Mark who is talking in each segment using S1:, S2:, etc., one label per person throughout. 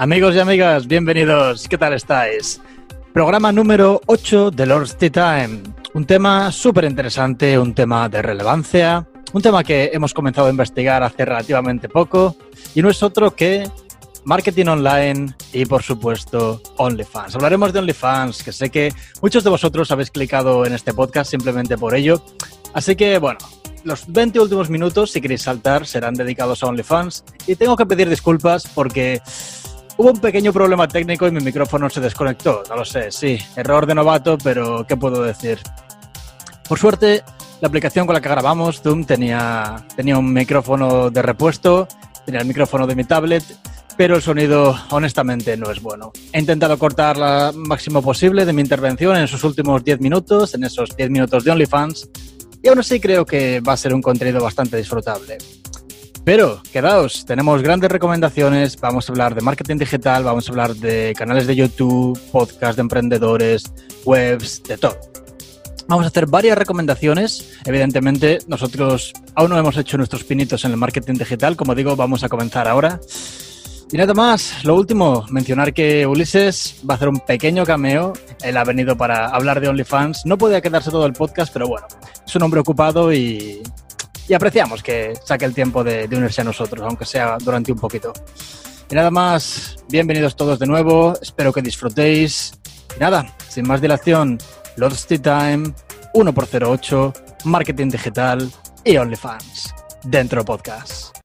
S1: Amigos y amigas, bienvenidos. ¿Qué tal estáis? Programa número 8 de Lord's Tea Time. Un tema súper interesante, un tema de relevancia, un tema que hemos comenzado a investigar hace relativamente poco y no es otro que marketing online y por supuesto OnlyFans. Hablaremos de OnlyFans, que sé que muchos de vosotros habéis clicado en este podcast simplemente por ello. Así que bueno, los 20 últimos minutos, si queréis saltar, serán dedicados a OnlyFans y tengo que pedir disculpas porque Hubo un pequeño problema técnico y mi micrófono se desconectó. No lo sé, sí, error de novato, pero ¿qué puedo decir? Por suerte, la aplicación con la que grabamos, Zoom, tenía, tenía un micrófono de repuesto, tenía el micrófono de mi tablet, pero el sonido honestamente no es bueno. He intentado cortar lo máximo posible de mi intervención en esos últimos 10 minutos, en esos 10 minutos de OnlyFans, y aún así creo que va a ser un contenido bastante disfrutable. Pero quedaos, tenemos grandes recomendaciones, vamos a hablar de marketing digital, vamos a hablar de canales de YouTube, podcast de emprendedores, webs, de todo. Vamos a hacer varias recomendaciones. Evidentemente, nosotros aún no hemos hecho nuestros pinitos en el marketing digital. Como digo, vamos a comenzar ahora. Y nada más, lo último, mencionar que Ulises va a hacer un pequeño cameo. Él ha venido para hablar de OnlyFans. No podía quedarse todo el podcast, pero bueno, es un hombre ocupado y y apreciamos que saque el tiempo de, unirse a nosotros, aunque sea durante un poquito. Y nada más, bienvenidos todos de nuevo, espero que disfrutéis. Y nada, sin más dilación, Lord's Tea Time, 1x08, Marketing Digital y OnlyFans, dentro podcast.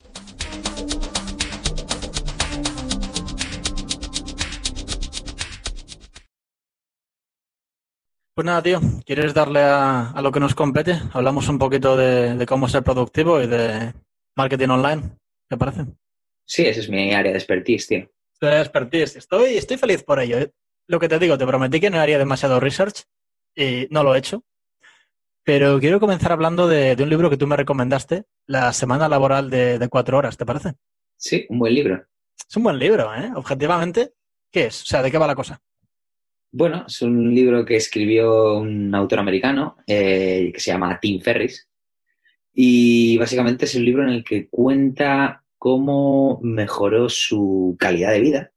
S1: Pues nada, tío, ¿quieres darle a, lo que nos compete? Hablamos un poquito de, cómo ser productivo y de marketing online, ¿te parece?
S2: Sí, esa es mi área de expertise, tío.
S1: De expertise. Estoy, estoy feliz por ello. ¿eh? Lo que te digo, te prometí que no haría demasiado research y no lo he hecho. Pero quiero comenzar hablando de, un libro que tú me recomendaste, La Semana Laboral de, de, Cuatro Horas, ¿te parece?
S2: Sí, un buen libro.
S1: Es un buen libro, ¿eh? Objetivamente, ¿qué es? O sea, ¿de qué va la cosa?
S2: Bueno, es un libro que escribió un autor americano eh, que se llama Tim Ferris. Y básicamente es un libro en el que cuenta cómo mejoró su calidad de vida.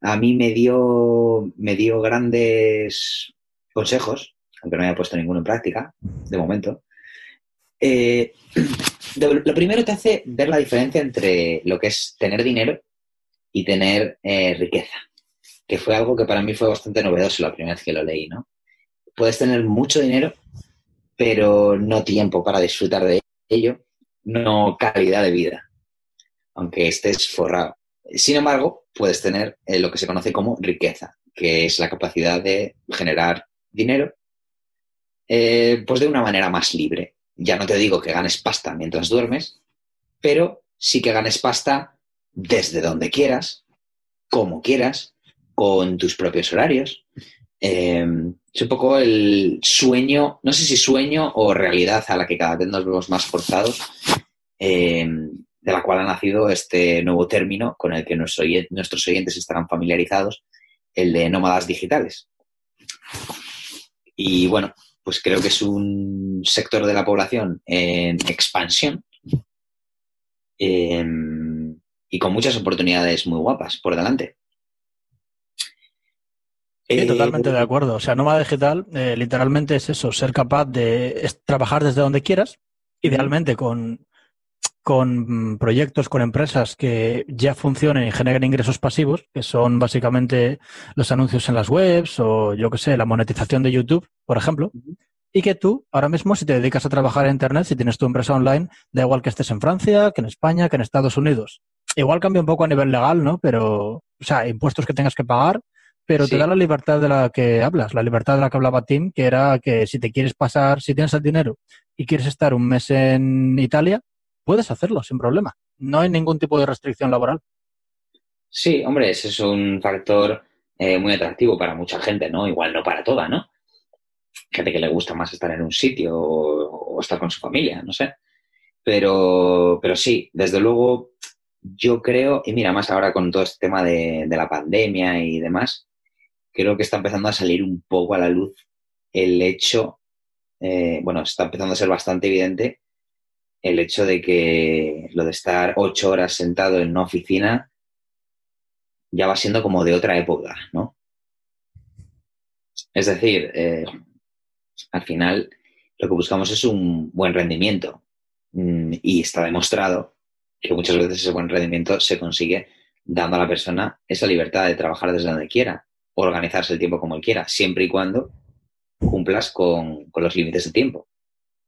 S2: A mí me dio, me dio grandes consejos, aunque no haya puesto ninguno en práctica, de momento. Eh, lo primero te hace ver la diferencia entre lo que es tener dinero y tener eh, riqueza que fue algo que para mí fue bastante novedoso la primera vez que lo leí, ¿no? Puedes tener mucho dinero, pero no tiempo para disfrutar de ello, no calidad de vida, aunque estés forrado. Sin embargo, puedes tener eh, lo que se conoce como riqueza, que es la capacidad de generar dinero, eh, pues de una manera más libre. Ya no te digo que ganes pasta mientras duermes, pero sí que ganes pasta desde donde quieras, como quieras, con tus propios horarios. Eh, es un poco el sueño, no sé si sueño o realidad a la que cada vez nos vemos más forzados, eh, de la cual ha nacido este nuevo término con el que nuestros oyentes estarán familiarizados, el de nómadas digitales. Y bueno, pues creo que es un sector de la población en expansión eh, y con muchas oportunidades muy guapas por delante.
S1: Sí, eh, totalmente de acuerdo. O sea, nómada digital eh, literalmente es eso, ser capaz de trabajar desde donde quieras, idealmente con, con proyectos, con empresas que ya funcionen y generen ingresos pasivos, que son básicamente los anuncios en las webs o yo qué sé, la monetización de YouTube, por ejemplo. Y que tú, ahora mismo, si te dedicas a trabajar en Internet, si tienes tu empresa online, da igual que estés en Francia, que en España, que en Estados Unidos. Igual cambia un poco a nivel legal, ¿no? Pero, o sea, impuestos que tengas que pagar, pero te da la libertad de la que hablas, la libertad de la que hablaba Tim, que era que si te quieres pasar, si tienes el dinero y quieres estar un mes en Italia, puedes hacerlo sin problema. No hay ningún tipo de restricción laboral.
S2: Sí, hombre, ese es un factor eh, muy atractivo para mucha gente, ¿no? Igual no para toda, ¿no? gente que le gusta más estar en un sitio o, o estar con su familia, no sé. Pero, pero sí, desde luego, yo creo, y mira, más ahora con todo este tema de, de la pandemia y demás, creo que está empezando a salir un poco a la luz el hecho, eh, bueno, está empezando a ser bastante evidente el hecho de que lo de estar ocho horas sentado en una oficina ya va siendo como de otra época, ¿no? Es decir, eh, al final lo que buscamos es un buen rendimiento mm, y está demostrado que muchas veces ese buen rendimiento se consigue dando a la persona esa libertad de trabajar desde donde quiera, organizarse el tiempo como él quiera, siempre y cuando cumplas con, con los límites de tiempo.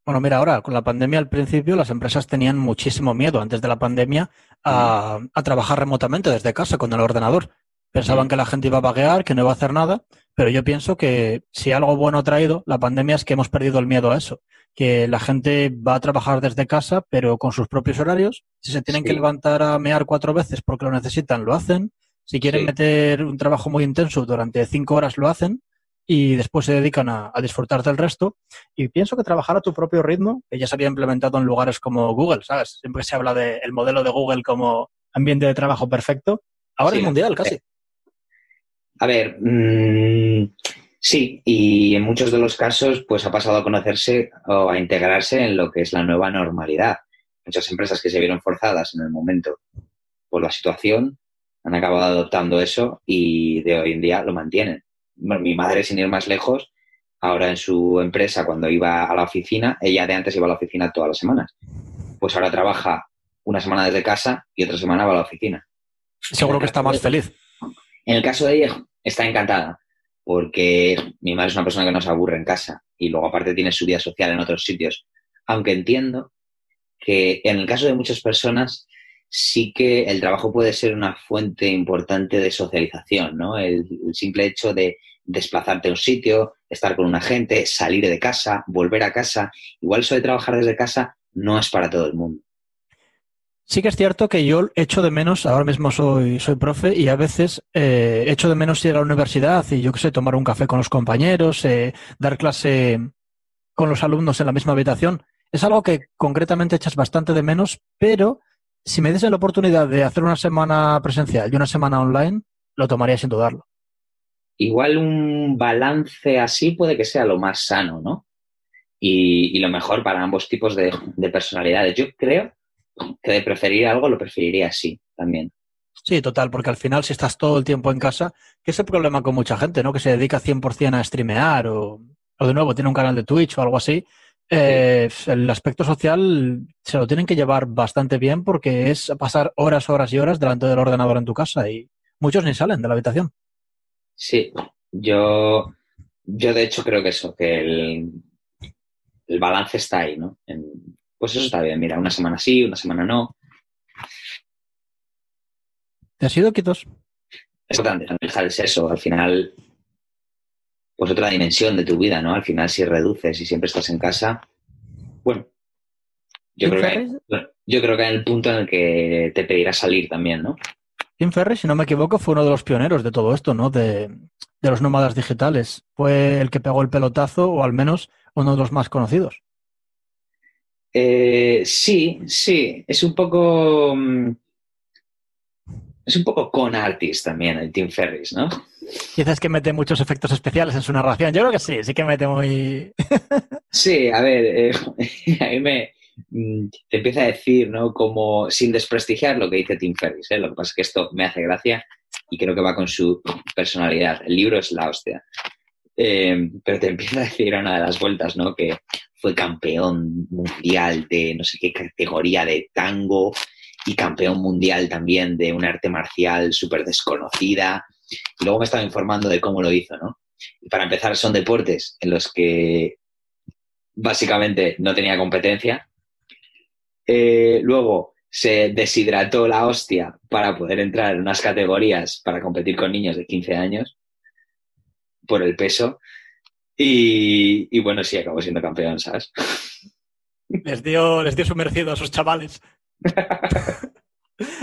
S1: Bueno, mira, ahora con la pandemia al principio las empresas tenían muchísimo miedo antes de la pandemia a, a trabajar remotamente desde casa con el ordenador. Pensaban que la gente iba a vaguear, que no iba a hacer nada, pero yo pienso que si algo bueno ha traído la pandemia es que hemos perdido el miedo a eso, que la gente va a trabajar desde casa, pero con sus propios horarios. Si se tienen
S2: Sí.
S1: que levantar a mear cuatro veces porque lo necesitan, lo hacen. Si quieren
S2: Sí.
S1: meter un trabajo muy intenso durante cinco horas, lo hacen. Y después se dedican a, a disfrutar del resto. Y pienso que trabajar a tu propio ritmo, que ya se había implementado en lugares como Google, ¿sabes? Siempre se habla del modelo de Google como ambiente de trabajo perfecto. Ahora
S2: Sí,
S1: es mundial, casi.
S2: A ver, mm, sí, y en muchos de los casos, pues ha pasado a conocerse o a integrarse en lo que es la nueva normalidad. Muchas empresas que se vieron forzadas en el momento por la situación han acabado adoptando eso y de hoy en día lo mantienen. Bueno, mi madre, sin ir más lejos, ahora en su empresa, cuando iba a la oficina, ella de antes iba a la oficina todas las semanas. Pues ahora trabaja una semana desde casa y otra semana va a la oficina.
S1: Seguro que está más feliz.
S2: En el caso de ella, está encantada, porque mi madre es una persona que no se aburre en casa y luego aparte tiene su vida social en otros sitios. Aunque entiendo que en el caso de muchas personas sí que el trabajo puede ser una fuente importante de socialización, ¿no? El, simple hecho de desplazarte a un sitio, estar con una gente, salir de casa, volver a casa. Igual eso de trabajar desde casa no es para todo el mundo.
S1: Sí que es cierto que yo echo de menos, ahora mismo soy, soy profe y a veces eh, echo de menos ir a la universidad y yo qué sé, tomar un café con los compañeros, eh, dar clase con los alumnos en la misma habitación. Es algo que concretamente echas bastante de menos, pero si me diese la oportunidad de hacer una semana presencial y una semana online, lo tomaría sin dudarlo.
S2: Igual un balance así puede que sea lo más sano, ¿no? Y, y lo mejor para ambos tipos de, de personalidades. Yo creo que de preferir algo lo preferiría así también.
S1: Sí, total, porque al final si estás todo el tiempo en casa, que es el problema con mucha gente, ¿no? Que se dedica 100% a streamear o, o de nuevo tiene un canal de Twitch o algo así. Eh, El aspecto social se lo tienen que llevar bastante bien porque es pasar horas, horas y horas delante del ordenador en tu casa y muchos ni salen de la habitación.
S2: Sí, yo, yo de hecho creo que eso, que el, el balance está ahí, ¿no? En- pues eso está bien, mira, una semana sí, una semana no.
S1: ¿Te has ido, Quitos?
S2: Es importante dejar el sexo, al final, pues otra dimensión de tu vida, ¿no? Al final si reduces y siempre estás en casa, bueno, yo creo, que,
S1: Ferriss,
S2: yo creo que en el punto en el que te pedirá salir también, ¿no?
S1: Tim Ferriss, si no me equivoco, fue uno de los pioneros de todo esto, ¿no? De, de los nómadas digitales. Fue el que pegó el pelotazo, o al menos uno de los más conocidos.
S2: Eh, sí, sí, es un poco. mm, Es un poco con artist también el Tim Ferris, ¿no?
S1: Dices que mete muchos efectos especiales en su narración. Yo creo que sí, sí que mete muy...
S2: Sí, a ver, eh, a mí me mm, te empieza a decir, ¿no? Como sin desprestigiar lo que dice Tim Ferris, ¿eh? Lo que pasa es que esto me hace gracia y creo que va con su personalidad. El libro es la hostia. Eh, pero te empieza a decir a una de las vueltas, ¿no? Que fue campeón mundial de no sé qué categoría de tango y campeón mundial también de un arte marcial súper desconocida. Y luego me estaba informando de cómo lo hizo, ¿no? Y para empezar, son deportes en los que básicamente no tenía competencia. Eh, luego se deshidrató la hostia para poder entrar en unas categorías para competir con niños de 15 años por el peso. Y, bueno, sí, acabó siendo campeón, ¿sabes?
S1: Les dio, les dio su merecido a sus chavales.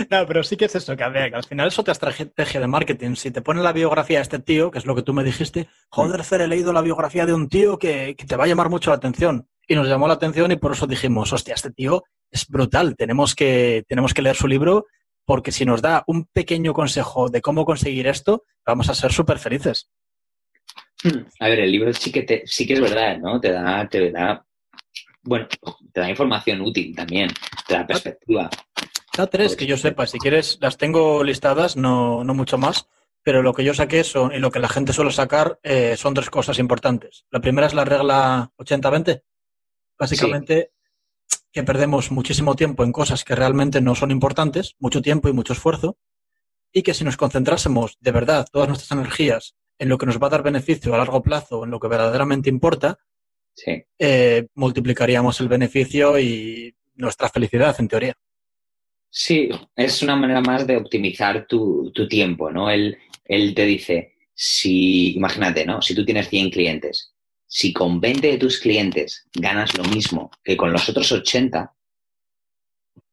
S1: No, pero sí que es eso, que, al final es otra estrategia de marketing. Si te pone la biografía de este tío, que es lo que tú me dijiste, joder, Fer, he leído la biografía de un tío que, te va a llamar mucho la atención. Y nos llamó la atención y por eso dijimos, hostia, este tío es brutal, tenemos que, tenemos que leer su libro porque si nos da un pequeño consejo de cómo conseguir esto, vamos a ser súper felices.
S2: A ver, el libro sí que, sí que es verdad, ¿no? Te da, te da, bueno, te da información útil también, te da perspectiva.
S1: Da tres, que yo sepa, si quieres, las tengo listadas, no, no mucho más, pero lo que yo saqué son, y lo que la gente suele sacar eh, son tres cosas importantes. La primera es la regla 80-20. Básicamente, que perdemos muchísimo tiempo en cosas que realmente no son importantes, mucho tiempo y mucho esfuerzo, y que si nos concentrásemos de verdad todas nuestras energías en lo que nos va a dar beneficio a largo plazo, en lo que verdaderamente importa, eh, multiplicaríamos el beneficio y nuestra felicidad, en teoría.
S2: Sí, es una manera más de optimizar tu, tiempo, ¿no? Él, él te dice, si, imagínate, ¿no? Si tú tienes 100 clientes si con 20 de tus clientes ganas lo mismo que con los otros 80,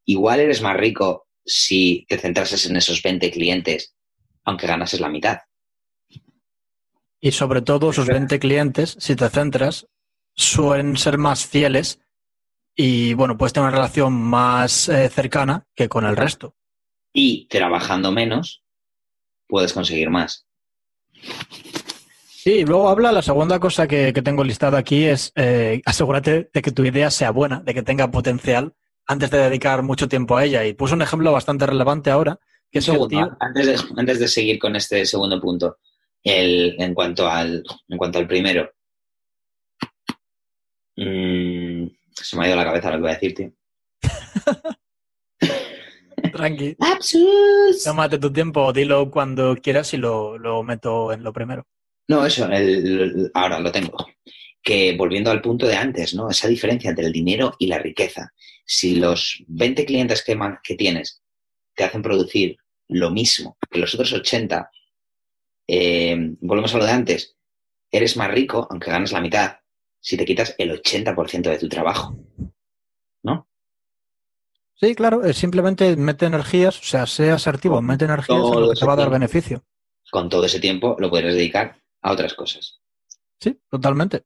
S2: igual eres más rico si te centrases en esos 20 clientes, aunque ganases la mitad.
S1: Y sobre todo esos 20 clientes, si te centras, suelen ser más fieles y, bueno, puedes tener una relación más eh, cercana que con el resto.
S2: Y trabajando menos, puedes conseguir más.
S1: Sí, luego habla, la segunda cosa que, tengo listada aquí es eh, asegúrate de que tu idea sea buena, de que tenga potencial antes de dedicar mucho tiempo a ella. Y puso un ejemplo bastante relevante ahora. Que es
S2: antes, de, antes de seguir con este segundo punto, el, en, cuanto al, en cuanto al primero, mm, se me ha ido la cabeza lo que voy a decir, tío.
S1: Tranqui. Tómate tu tiempo, dilo cuando quieras y lo meto en lo primero.
S2: No, eso, ahora lo tengo. Que volviendo al punto de antes, ¿no? Esa diferencia entre el dinero y la riqueza. Si los 20 clientes que, que tienes te hacen producir lo mismo que los otros 80, eh, volvemos a lo de antes, eres más rico, aunque ganas la mitad, si te quitas el 80% de tu trabajo. ¿No?
S1: Sí, claro, simplemente mete energías, o sea, sea asertivo, mete energías en lo que te va a dar beneficio.
S2: Con todo ese tiempo lo puedes dedicar a otras cosas.
S1: Sí, totalmente.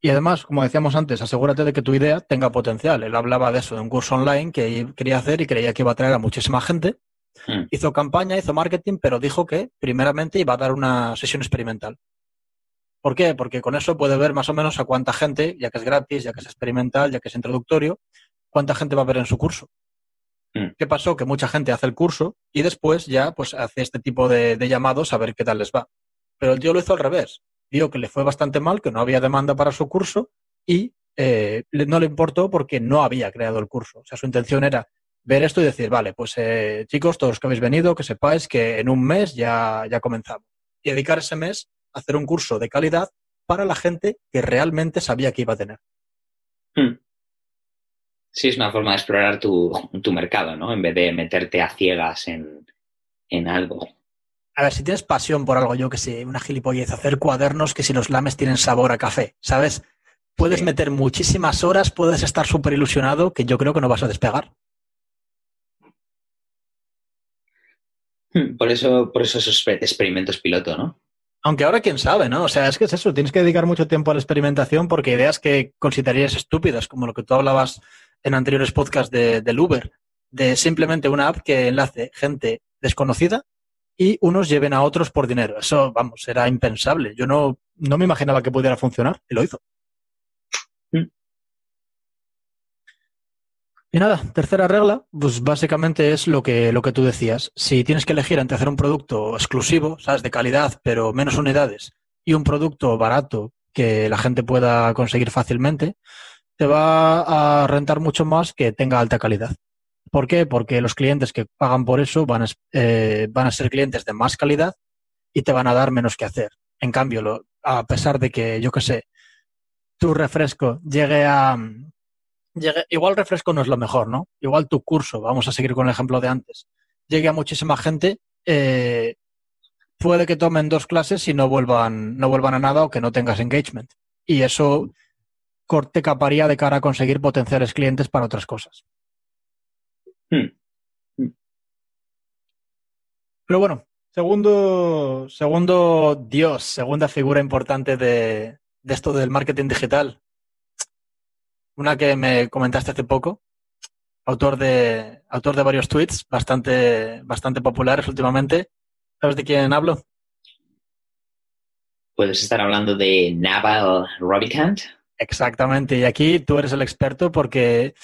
S1: Y además, como decíamos antes, asegúrate de que tu idea tenga potencial. Él hablaba de eso, de un curso online que quería hacer y creía que iba a traer a muchísima gente. Hmm. Hizo campaña, hizo marketing, pero dijo que primeramente iba a dar una sesión experimental. ¿Por qué? Porque con eso puede ver más o menos a cuánta gente, ya que es gratis, ya que es experimental, ya que es introductorio, cuánta gente va a ver en su curso. Hmm. ¿Qué pasó? Que mucha gente hace el curso y después ya pues hace este tipo de llamados a ver qué tal les va. Pero el tío lo hizo al revés. Dijo que le fue bastante mal, que no había demanda para su curso y eh, no le importó porque no había creado el curso. O sea, su intención era ver esto y decir, vale, pues eh, chicos, todos los que habéis venido, que sepáis que en un mes ya, ya comenzamos. Y dedicar ese mes hacer un curso de calidad para la gente que realmente sabía que iba a tener. Hmm.
S2: Sí, es una forma de explorar tu, mercado, ¿no? En vez de meterte a ciegas en, en algo.
S1: A ver, si tienes pasión por algo, yo que sé, una gilipollez, hacer cuadernos que si los lames tienen sabor a café, ¿sabes? Puedes meter muchísimas horas, puedes estar súper ilusionado, que yo creo que no vas a despegar.
S2: Hmm, por eso, por eso esos experimentos piloto, ¿no?
S1: Aunque ahora quién sabe, ¿no? O sea, es que es eso, tienes que dedicar mucho tiempo a la experimentación porque ideas que considerarías estúpidas, como lo que tú hablabas en anteriores podcasts de, del Uber, de simplemente una app que enlace gente desconocida y unos lleven a otros por dinero. Eso, vamos, era impensable. Yo no, no me imaginaba que pudiera funcionar y lo hizo. Y nada, tercera regla, pues básicamente es lo que, lo que tú decías. Si tienes que elegir entre hacer un producto exclusivo, sabes, de calidad, pero menos unidades, y un producto barato que la gente pueda conseguir fácilmente, te va a rentar mucho más que tenga alta calidad. ¿Por qué? Porque los clientes que pagan por eso van a, eh, van a ser clientes de más calidad y te van a dar menos que hacer. En cambio, a pesar de que, yo qué sé, tu refresco llegue a... Llegue, igual refresco no es lo mejor, ¿no? Igual tu curso, vamos a seguir con el ejemplo de antes, llegue a muchísima gente, eh, puede que tomen dos clases y no vuelvan, no vuelvan a nada o que no tengas engagement. Y eso te caparía de cara a conseguir potenciales clientes para otras cosas.
S2: Hmm. Hmm.
S1: Pero bueno, segundo, segundo Dios, segunda figura importante de, de esto del marketing digital. Una que me comentaste hace poco, autor de, autor de varios tweets bastante, bastante populares últimamente. ¿Sabes de quién hablo?
S2: Puedes estar hablando de Naval Ravikant.
S1: Exactamente, y aquí tú eres el experto porque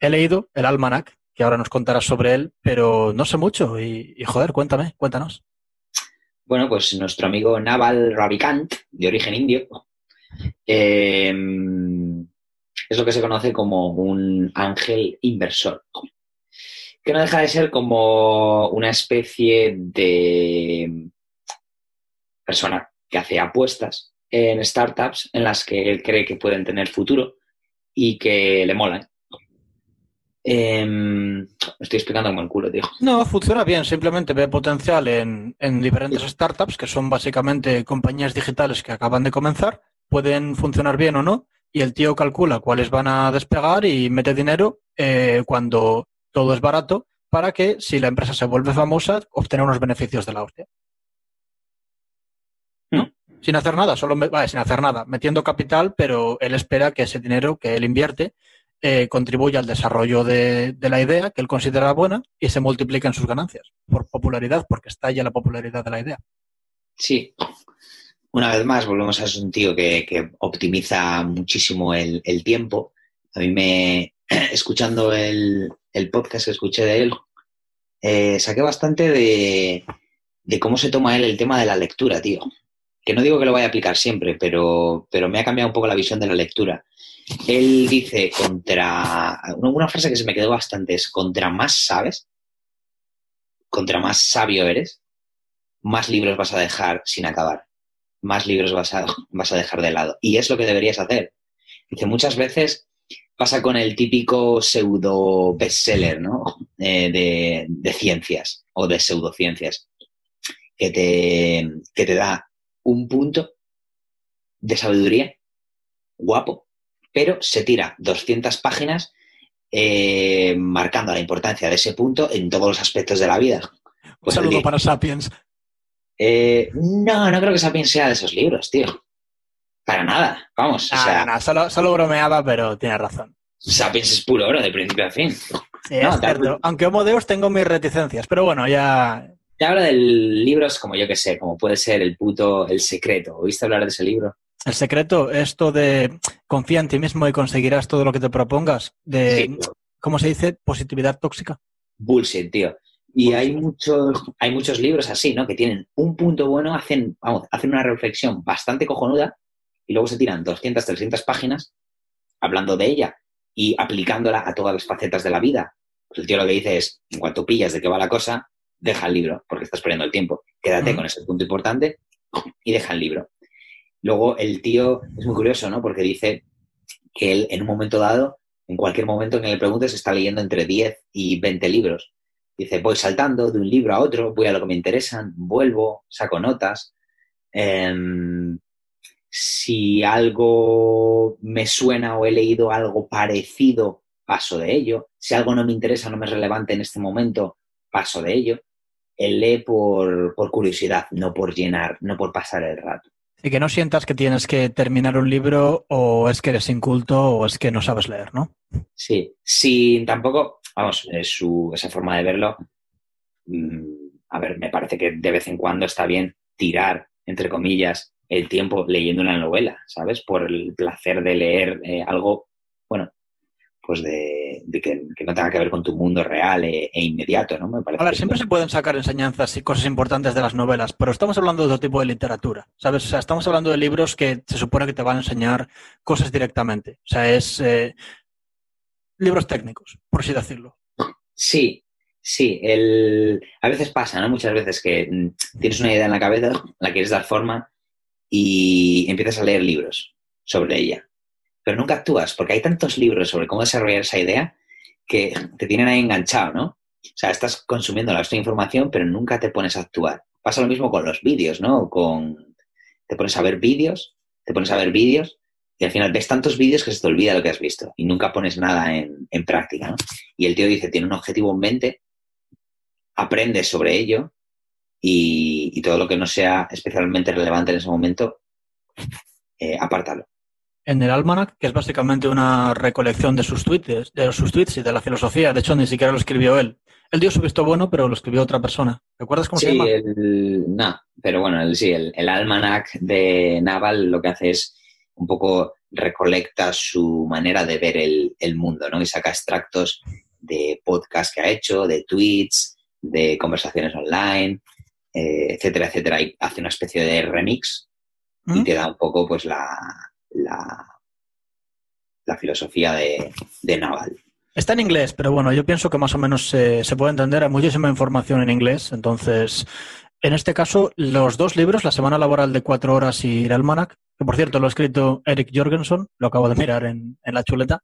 S1: he leído el almanac, que ahora nos contarás sobre él, pero no sé mucho y, y joder, cuéntame, cuéntanos.
S2: Bueno, pues nuestro amigo Naval Ravikant, de origen indio, eh, es lo que se conoce como un ángel inversor, que no deja de ser como una especie de persona que hace apuestas en startups en las que él cree que pueden tener futuro y que le molan. Eh, me estoy explicando como el culo, tío.
S1: No, funciona bien. Simplemente ve potencial en, en diferentes startups, que son básicamente compañías digitales que acaban de comenzar. Pueden funcionar bien o no. Y el tío calcula cuáles van a despegar y mete dinero eh, cuando todo es barato para que, si la empresa se vuelve famosa, obtener unos beneficios de la hostia. ¿No? Sin hacer nada, solo vale, sin hacer nada, metiendo capital, pero él espera que ese dinero que él invierte eh, contribuya al desarrollo de, de la idea que él considera buena y se multiplica en sus ganancias por popularidad, porque estalla la popularidad de la idea.
S2: Sí. Una vez más, volvemos a ser un tío que, que optimiza muchísimo el, el tiempo. A mí me, escuchando el, el podcast que escuché de él, eh, saqué bastante de, de cómo se toma él el tema de la lectura, tío. Que no digo que lo vaya a aplicar siempre, pero, pero me ha cambiado un poco la visión de la lectura. Él dice contra. Una, frase que se me quedó bastante es: contra más sabes, contra más sabio eres, más libros vas a dejar sin acabar, más libros vas a, vas a dejar de lado. Y es lo que deberías hacer. Dice, muchas veces pasa con el típico pseudo bestseller, ¿no? Eh, de, de ciencias o de pseudociencias, que te, que te da un punto de sabiduría guapo, pero se tira 200 páginas eh, marcando la importancia de ese punto en todos los aspectos de la vida.
S1: Un
S2: Pues
S1: saludo
S2: el-
S1: para Sapiens.
S2: Eh, no, no creo que Sapiens sea de esos libros, tío. Para nada, vamos. o
S1: Ah,
S2: sea,
S1: no, solo, solo bromeaba, pero tiene razón.
S2: Sapiens es puro oro de principio a fin.
S1: Sí,
S2: No,
S1: es cierto. Aunque Homo Deus tengo mis reticencias, pero bueno, ya.
S2: Te hablo de libros como yo que sé, como puede ser El puto El secreto. ¿Oíste hablar de ese libro?
S1: El secreto, esto de confía en ti mismo y conseguirás todo lo que te propongas, de,
S2: Sí,
S1: ¿cómo se dice? Positividad tóxica.
S2: bullshit, tío. Y hay muchos, hay muchos libros así, ¿no? Que tienen un punto bueno, hacen, vamos, hacen una reflexión bastante cojonuda y luego se tiran 200, 300 páginas hablando de ella y aplicándola a todas las facetas de la vida. Pues el tío lo que dice es, en cuanto pillas de qué va la cosa, deja el libro, porque estás perdiendo el tiempo. Quédate con ese punto importante y deja el libro. Luego el tío es muy curioso, ¿no? Porque dice que él en un momento dado, en cualquier momento en que le preguntes, está leyendo entre 10 y 20 libros. Dice, voy saltando de un libro a otro, voy a lo que me interesan, vuelvo, saco notas. Em, si algo me suena o he leído algo parecido, paso de ello. Si algo no me interesa, no me es relevante en este momento, paso de ello. Él lee por, por curiosidad, no por llenar, no por pasar el rato.
S1: Y que no sientas que tienes que terminar un libro o es que eres inculto o es que no sabes leer, ¿no?
S2: Sí, sin tampoco, vamos, esa forma de verlo, mm, a ver, me parece que de vez en cuando está bien tirar, entre comillas, el tiempo leyendo una novela, ¿sabes? Por el placer de leer eh, algo, pues de, de que, que no tenga que ver con tu mundo real e, e inmediato, ¿no? Me parece
S1: A ver, siempre se pueden sacar enseñanzas y cosas importantes de las novelas, pero estamos hablando de otro tipo de literatura, ¿sabes? O sea, estamos hablando de libros que se supone que te van a enseñar cosas directamente. O sea, es eh, libros técnicos, por así decirlo.
S2: Sí, sí. El... A veces pasa, ¿no? Muchas veces que mm, tienes una idea en la cabeza, la quieres dar forma y empiezas a leer libros sobre ella. Pero nunca actúas, porque hay tantos libros sobre cómo desarrollar esa idea que te tienen ahí enganchado, ¿no? O sea, estás consumiendo la información, pero nunca te pones a actuar. Pasa lo mismo con los vídeos, ¿no? Con... Te pones a ver vídeos, te pones a ver vídeos y al final ves tantos vídeos que se te olvida lo que has visto y nunca pones nada en, práctica, ¿no? Y el tío dice, tiene un objetivo en mente, aprende sobre ello y, todo lo que no sea especialmente relevante en ese momento, eh, apártalo.
S1: En el Almanac, que es básicamente una recolección de sus tweets, de sus tweets y de la filosofía, de hecho ni siquiera lo escribió él. Él dio su visto bueno, pero lo escribió otra persona. ¿Recuerdas cómo se llama?
S2: El, no, pero bueno, el, sí, el, el Almanac de Naval lo que hace es un poco recolecta su manera de ver el, mundo, ¿no? Y saca extractos de podcast que ha hecho, de tweets, de conversaciones online, eh, etcétera, etcétera. Y hace una especie de remix y te da un poco, pues, la, la, filosofía de, Naval.
S1: Está en inglés, pero bueno, yo pienso que más o menos se, se puede entender. Hay muchísima información en inglés, entonces en este caso, los dos libros, La Semana Laboral de Cuatro Horas y El Almanac, que por cierto lo ha escrito Eric Jorgensen, lo acabo de mirar en, la chuleta,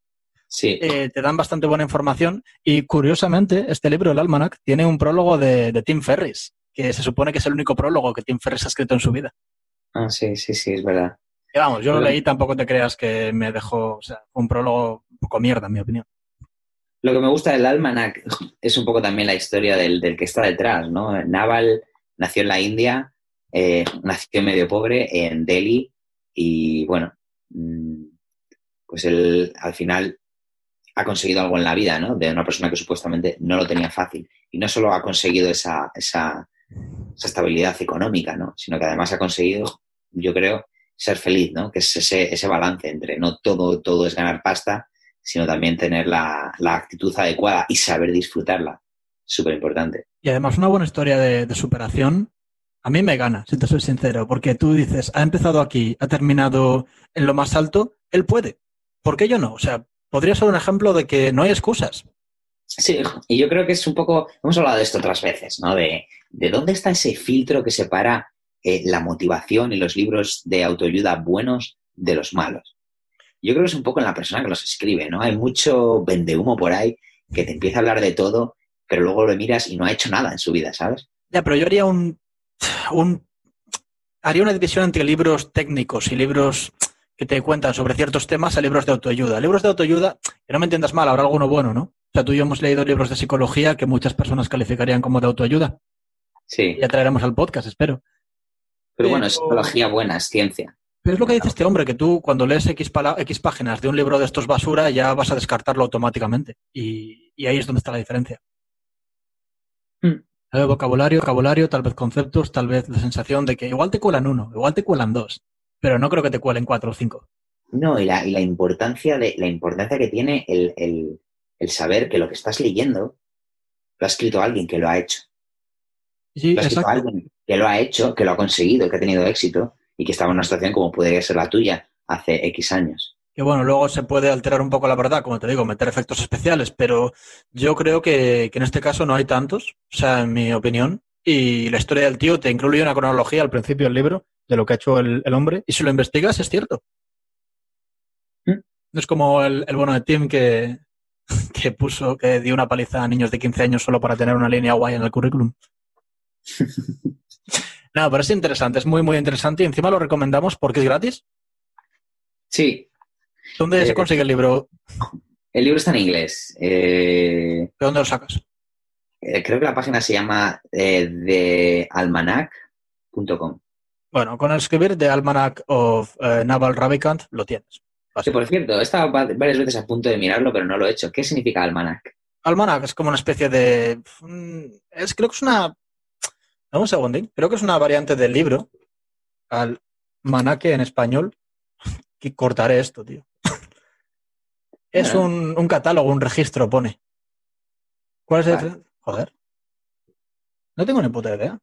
S2: sí.
S1: Eh, te dan bastante buena información y curiosamente este libro, El Almanac, tiene un prólogo de, Tim Ferris, que se supone que es el único prólogo que Tim Ferris ha escrito en su vida.
S2: Ah, sí, sí, sí, es verdad.
S1: Y vamos, yo lo leí, tampoco te creas que me dejó, o sea, un prólogo un poco mierda, en mi opinión.
S2: Lo que me gusta del Almanac es un poco también la historia del, del que está detrás, ¿no? Naval nació en la India, eh, nació medio pobre en Delhi y bueno, mm, pues él al final ha conseguido algo en la vida, ¿no? De una persona que supuestamente no lo tenía fácil. Y no solo ha conseguido esa, esa, estabilidad económica, ¿no? Sino que además ha conseguido, yo creo, ser feliz, ¿no? Que es ese, ese balance entre no todo, todo es ganar pasta, sino también tener la, la actitud adecuada y saber disfrutarla súper importante.
S1: Y además una buena historia de, superación, a mí me gana, si te soy sincero, porque tú dices, ha empezado aquí, ha terminado en lo más alto, él puede. ¿Por qué yo no? O sea, podría ser un ejemplo de que no hay excusas.
S2: Sí, y yo creo que es un poco, hemos hablado de esto otras veces, ¿no? De, de dónde está ese filtro que separa eh, la motivación y los libros de autoayuda buenos de los malos. Yo creo que es un poco en la persona que los escribe, ¿no? Hay mucho vendehumo por ahí que te empieza a hablar de todo pero luego lo miras y no ha hecho nada en su vida, ¿sabes?
S1: Ya, pero yo haría un, un haría una división entre libros técnicos y libros que te cuentan sobre ciertos temas a libros de autoayuda. Libros de autoayuda, que no me entiendas mal, habrá alguno bueno, ¿no? O sea, tú y yo hemos leído libros de psicología que muchas personas calificarían como de autoayuda.
S2: Sí.
S1: Ya traeremos al podcast, espero.
S2: Pero, bueno, es psicología buena, es ciencia.
S1: Pero es lo que dice este hombre, que tú cuando lees X, X páginas de un libro de estos basura ya vas a descartarlo automáticamente. y ahí es donde está la diferencia. Mm. vocabulario, vocabulario, tal vez conceptos, tal vez la sensación de que igual te cuelan uno, igual te cuelan dos, pero no creo que te cuelen cuatro o cinco.
S2: No, y la, y la importancia de la importancia que tiene el, saber que lo que estás leyendo lo ha escrito alguien que lo ha hecho.
S1: Sí,
S2: lo
S1: ha escrito
S2: alguien que lo ha hecho, que lo ha conseguido, que ha tenido éxito y que estaba en una situación como puede ser la tuya hace X años
S1: que bueno, luego se puede alterar un poco la verdad, como te digo, meter efectos especiales, pero yo creo que, en este caso no hay tantos, o sea, en mi opinión, y la historia del tío te incluye una cronología al principio del libro de lo que ha hecho el, hombre, y si lo investigas es cierto. No ¿Mm? es como el, el, bono de Tim que, que puso, que dio una paliza a niños de 15 años solo para tener una línea guay en el currículum. no, pero es interesante, es muy, muy interesante y encima lo recomendamos porque es gratis.
S2: Sí,
S1: ¿Dónde se eh, consigue el libro?
S2: El libro está en inglés. Eh,
S1: ¿De dónde lo sacas?
S2: Eh, creo que la página se llama thealmanac.com.
S1: Bueno, con escribir The Almanac of Naval Ravikant lo tienes.
S2: Sí, por cierto, he estado varias veces a punto de mirarlo, pero no lo he hecho. ¿Qué significa almanac?
S1: Almanac es como una especie de... Mm, es, creo que es una... Dame un segundín. Creo que es una variante del libro. Almanaque en español. Que cortaré esto, tío. Es un, catálogo, un registro, pone. ¿Cuál es el? Joder. No tengo ni puta idea.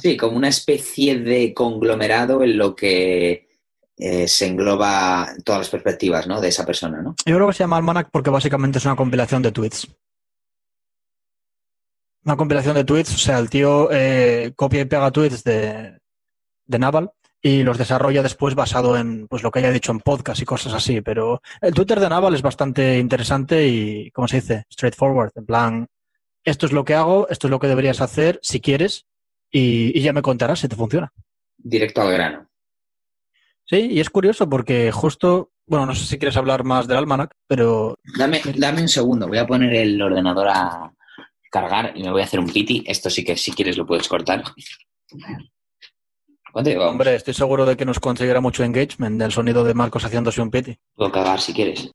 S2: sí, como una especie de conglomerado en lo que eh, se engloba todas las perspectivas ¿no? de esa persona, ¿no?
S1: Yo creo que se llama Almanac porque básicamente es una compilación de tweets. Una compilación de tweets, o sea, el tío eh, copia y pega tweets de, de Naval y los desarrolla después basado en pues lo que haya dicho en podcast y cosas así. Pero el Twitter de Naval es bastante interesante y, ¿cómo se dice? Straightforward. En plan, esto es lo que hago, esto es lo que deberías hacer si quieres y, ya me contarás si te funciona.
S2: Directo al grano.
S1: Sí, y es curioso porque justo, bueno, no sé si quieres hablar más del almanac, pero...
S2: Dame, dame un segundo, voy a poner el ordenador a, cargar y me voy a hacer un piti. Esto sí que si quieres lo puedes cortar.
S1: Hombre, estoy seguro de que nos conseguirá mucho engagement del sonido de Marcos haciéndose un piti.
S2: Puedo cagar si quieres.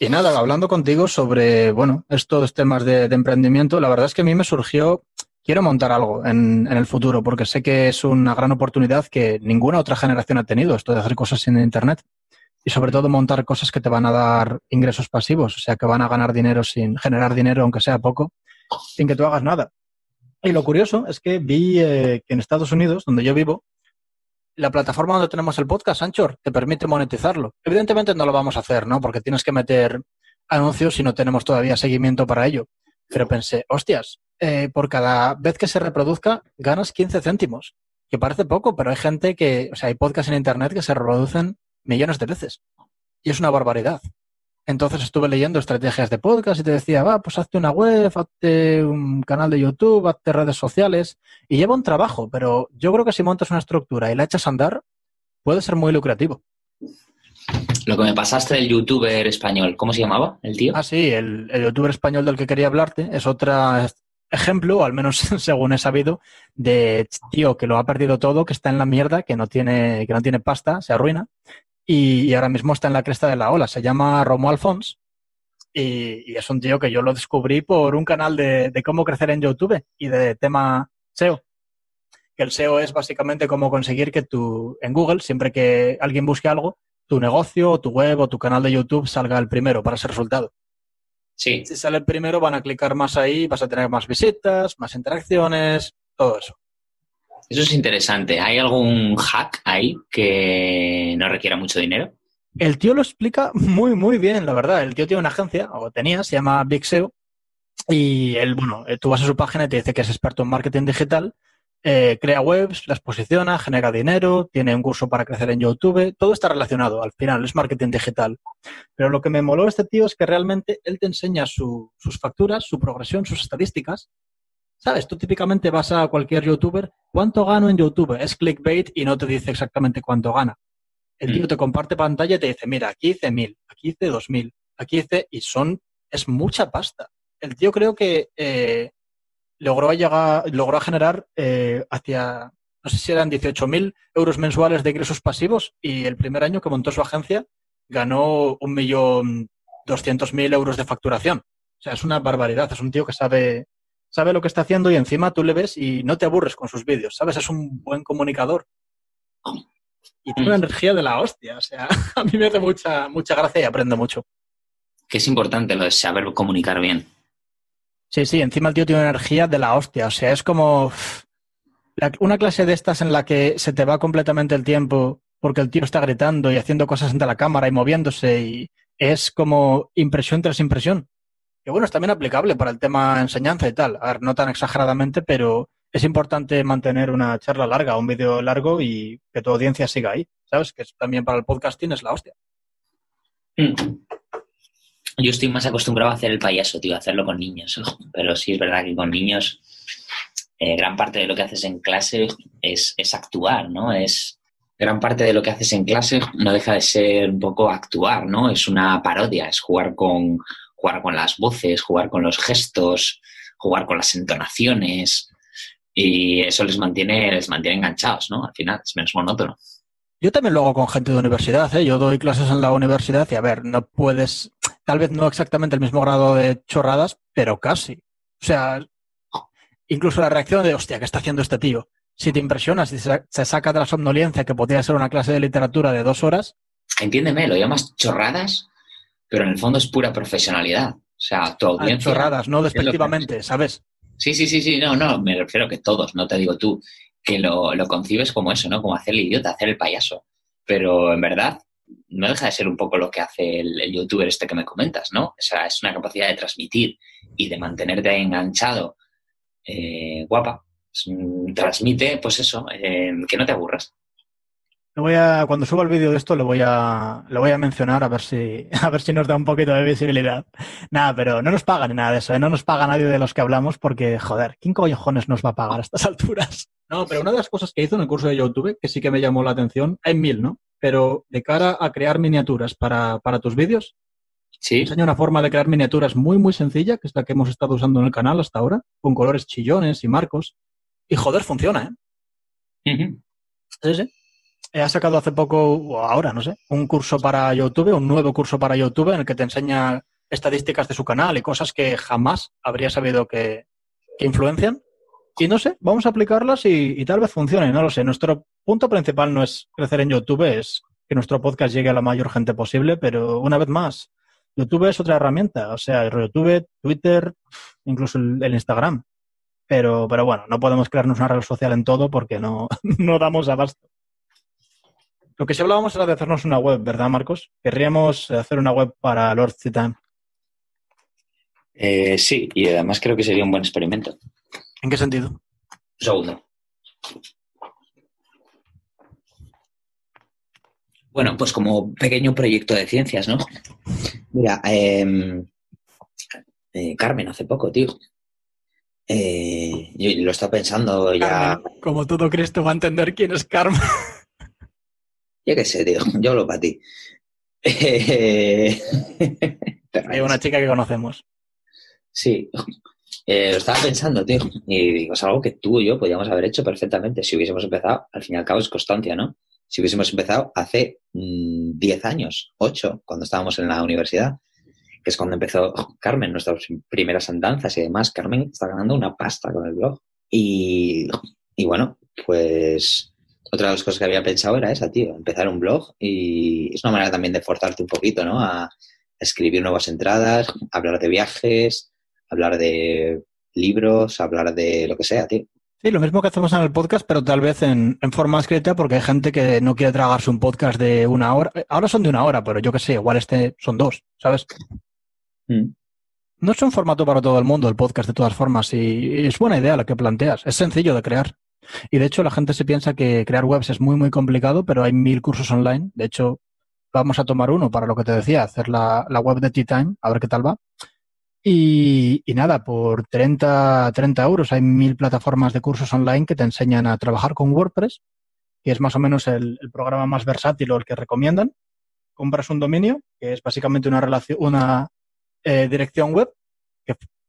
S1: Y nada, hablando contigo sobre, bueno, estos temas de, emprendimiento, la verdad es que a mí me surgió, quiero montar algo en, en, el futuro, porque sé que es una gran oportunidad que ninguna otra generación ha tenido, esto de hacer cosas en Internet. Y sobre todo montar cosas que te van a dar ingresos pasivos, o sea, que van a ganar dinero sin generar dinero, aunque sea poco, sin que tú hagas nada. Y lo curioso es que vi eh, que en Estados Unidos, donde yo vivo, la plataforma donde tenemos el podcast, Anchor, te permite monetizarlo. Evidentemente no lo vamos a hacer, ¿no? Porque tienes que meter anuncios si no tenemos todavía seguimiento para ello. Pero pensé, hostias, eh, por cada vez que se reproduzca ganas 15 céntimos, que parece poco, pero hay gente que, o sea, hay podcasts en Internet que se reproducen millones de veces. Y es una barbaridad. Entonces estuve leyendo estrategias de podcast y te decía, va, pues hazte una web, hazte un canal de YouTube, hazte redes sociales. Y lleva un trabajo, pero yo creo que si montas una estructura y la echas a andar, puede ser muy lucrativo.
S2: Lo que me pasaste del youtuber español, ¿cómo se llamaba el tío?
S1: Ah, sí, el, youtuber español del que quería hablarte es otro ejemplo, al menos según he sabido, de tío que lo ha perdido todo, que está en la mierda, que no tiene, que no tiene pasta, se arruina y, ahora mismo está en la cresta de la ola. Se llama Romo Alfons y, es un tío que yo lo descubrí por un canal de, cómo crecer en YouTube y de tema SEO. Que el SEO es básicamente cómo conseguir que tú, en Google, siempre que alguien busque algo, tu negocio, tu web o tu canal de YouTube salga el primero para ese resultado.
S2: Sí.
S1: Si sale el primero, van a clicar más ahí, vas a tener más visitas, más interacciones, todo eso.
S2: Eso es interesante. ¿Hay algún hack ahí que no requiera mucho dinero?
S1: El tío lo explica muy, muy bien, la verdad. El tío tiene una agencia, o tenía, se llama Big SEO. Y él, bueno, eh, tú vas a su página y te dice que es experto en marketing digital, eh, crea webs, las posiciona, genera dinero, tiene un curso para crecer en YouTube, todo está relacionado al final, es marketing digital. Pero lo que me moló este tío es que realmente él te enseña sus facturas, su progresión, sus estadísticas, ¿Sabes? Tú típicamente vas a cualquier youtuber, ¿cuánto gano en YouTube? Es clickbait y no te dice exactamente cuánto gana. El tío mm. te comparte pantalla y te dice, mira, aquí hice mil, aquí hice dos mil, aquí hice, y son, es mucha pasta. El tío creo que eh, logró, llegar, logró generar eh, hacia, no sé si eran 18 mil euros mensuales de ingresos pasivos y el primer año que montó su agencia ganó un millón doscientos mil euros de facturación. O sea, es una barbaridad. Es un tío que sabe, sabe lo que está haciendo y encima tú le ves y no te aburres con sus vídeos, ¿sabes? Es un buen comunicador. Y tiene una energía de la hostia, o sea, a mí me hace mucha, mucha gracia y aprendo mucho.
S2: Que es importante lo de saber comunicar bien.
S1: Sí, sí, encima el tío tiene una energía de la hostia, o sea, es como una clase de estas en la que se te va completamente el tiempo porque el tío está gritando y haciendo cosas ante la cámara y moviéndose y es como impresión tras impresión. Que bueno, es también aplicable para el tema enseñanza y tal. A ver, no tan exageradamente, pero es importante mantener una charla larga, un vídeo largo y que tu audiencia siga ahí. ¿Sabes? Que también para el podcasting es la hostia.
S2: Mm. Yo estoy más acostumbrado a hacer el payaso, tío, a hacerlo con niños. Pero sí es verdad que con niños eh, gran parte de lo que haces en clase es, es actuar, ¿no? Es gran parte de lo que haces en clase no deja de ser un poco actuar, ¿no? Es una parodia, es jugar con, jugar con las voces, jugar con los gestos, jugar con las entonaciones y eso les mantiene, les mantiene enganchados, ¿no? Al final es menos monótono.
S1: Yo también lo hago con gente de universidad, ¿eh? Yo doy clases en la universidad y a ver, no puedes, tal vez no exactamente el mismo grado de chorradas, pero casi. O sea, incluso la reacción de, hostia, ¿qué está haciendo este tío? Si te impresionas y se saca de la somnolencia que podría ser una clase de literatura de dos horas.
S2: Entiéndeme, lo llamas chorradas pero en el fondo es pura profesionalidad. O sea, tu audiencia.
S1: chorradas, no despectivamente, ¿sabes?
S2: Sí, sí, sí, sí, no, no, me refiero a que todos, no te digo tú, que lo, lo concibes como eso, ¿no? Como hacer el idiota, hacer el payaso. Pero en verdad, no deja de ser un poco lo que hace el, youtuber este que me comentas, ¿no? O sea, es una capacidad de transmitir y de mantenerte enganchado, eh, guapa. transmite, pues eso, eh, que no te aburras
S1: voy a, cuando suba el vídeo de esto lo voy a, lo voy a mencionar a ver si, a ver si nos da un poquito de visibilidad. Nada, pero no nos pagan ni nada de eso, ¿eh? no nos paga nadie de los que hablamos porque, joder, ¿quién cojones nos va a pagar a estas alturas? No, pero una de las cosas que hizo en el curso de YouTube, que sí que me llamó la atención, hay mil, ¿no? Pero de cara a crear miniaturas para, para tus vídeos, Sí. Enseña una forma de crear miniaturas muy, muy sencilla, que es la que hemos estado usando en el canal hasta ahora, con colores chillones y marcos. Y joder, funciona, ¿eh? Sí, sí. Ha sacado hace poco, o ahora, no sé, un curso para YouTube, un nuevo curso para YouTube en el que te enseña estadísticas de su canal y cosas que jamás habría sabido que, influencian. Y no sé, vamos a aplicarlas y, y, tal vez funcione, no lo sé. Nuestro punto principal no es crecer en YouTube, es que nuestro podcast llegue a la mayor gente posible, pero una vez más, YouTube es otra herramienta, o sea, YouTube, Twitter, incluso el, Instagram. Pero, pero bueno, no podemos crearnos una red social en todo porque no, no damos abasto. Lo que sí hablábamos era de hacernos una web, ¿verdad, Marcos? Querríamos hacer una web para Lord Time.
S2: Eh, sí, y además creo que sería un buen experimento.
S1: ¿En qué sentido?
S2: segundo. Bueno, pues como pequeño proyecto de ciencias, ¿no? Mira, em, eh, Carmen, hace poco, tío. Eh, yo lo estaba pensando ya.
S1: como todo Cristo va a entender quién es Carmen.
S2: Ya qué sé, tío. Yo hablo para ti. Hay
S1: una chica que conocemos.
S2: Sí. Eh, lo estaba pensando, tío. Y digo, es algo que tú y yo podíamos haber hecho perfectamente si hubiésemos empezado. Al fin y al cabo es constancia, ¿no? si hubiésemos empezado hace 10 mm, años, 8, cuando estábamos en la universidad, que es cuando empezó Carmen, nuestras primeras andanzas y demás. Carmen está ganando una pasta con el blog. Y, bueno, pues otra de las cosas que había pensado era esa, tío, empezar un blog y es una manera también de forzarte un poquito, ¿no? A escribir nuevas entradas, hablar de viajes, hablar de libros, hablar de lo que sea, tío.
S1: Sí, lo mismo que hacemos en el podcast, pero tal vez en, forma escrita, porque hay gente que no quiere tragarse un podcast de una hora. Ahora son de una hora, pero yo qué sé, igual este son dos, ¿sabes? Mm. No es un formato para todo el mundo el podcast de todas formas y es buena idea la que planteas. Es sencillo de crear. Y de hecho la gente se piensa que crear webs es muy, muy complicado, pero hay mil cursos online. De hecho, vamos a tomar uno para lo que te decía, hacer la, la web de Tea Time, a ver qué tal va. Y, nada, por 30, 30 euros hay mil plataformas de cursos online que te enseñan a trabajar con WordPress, que es más o menos el, programa más versátil o el que recomiendan. Compras un dominio, que es básicamente una, relación, una eh, dirección web,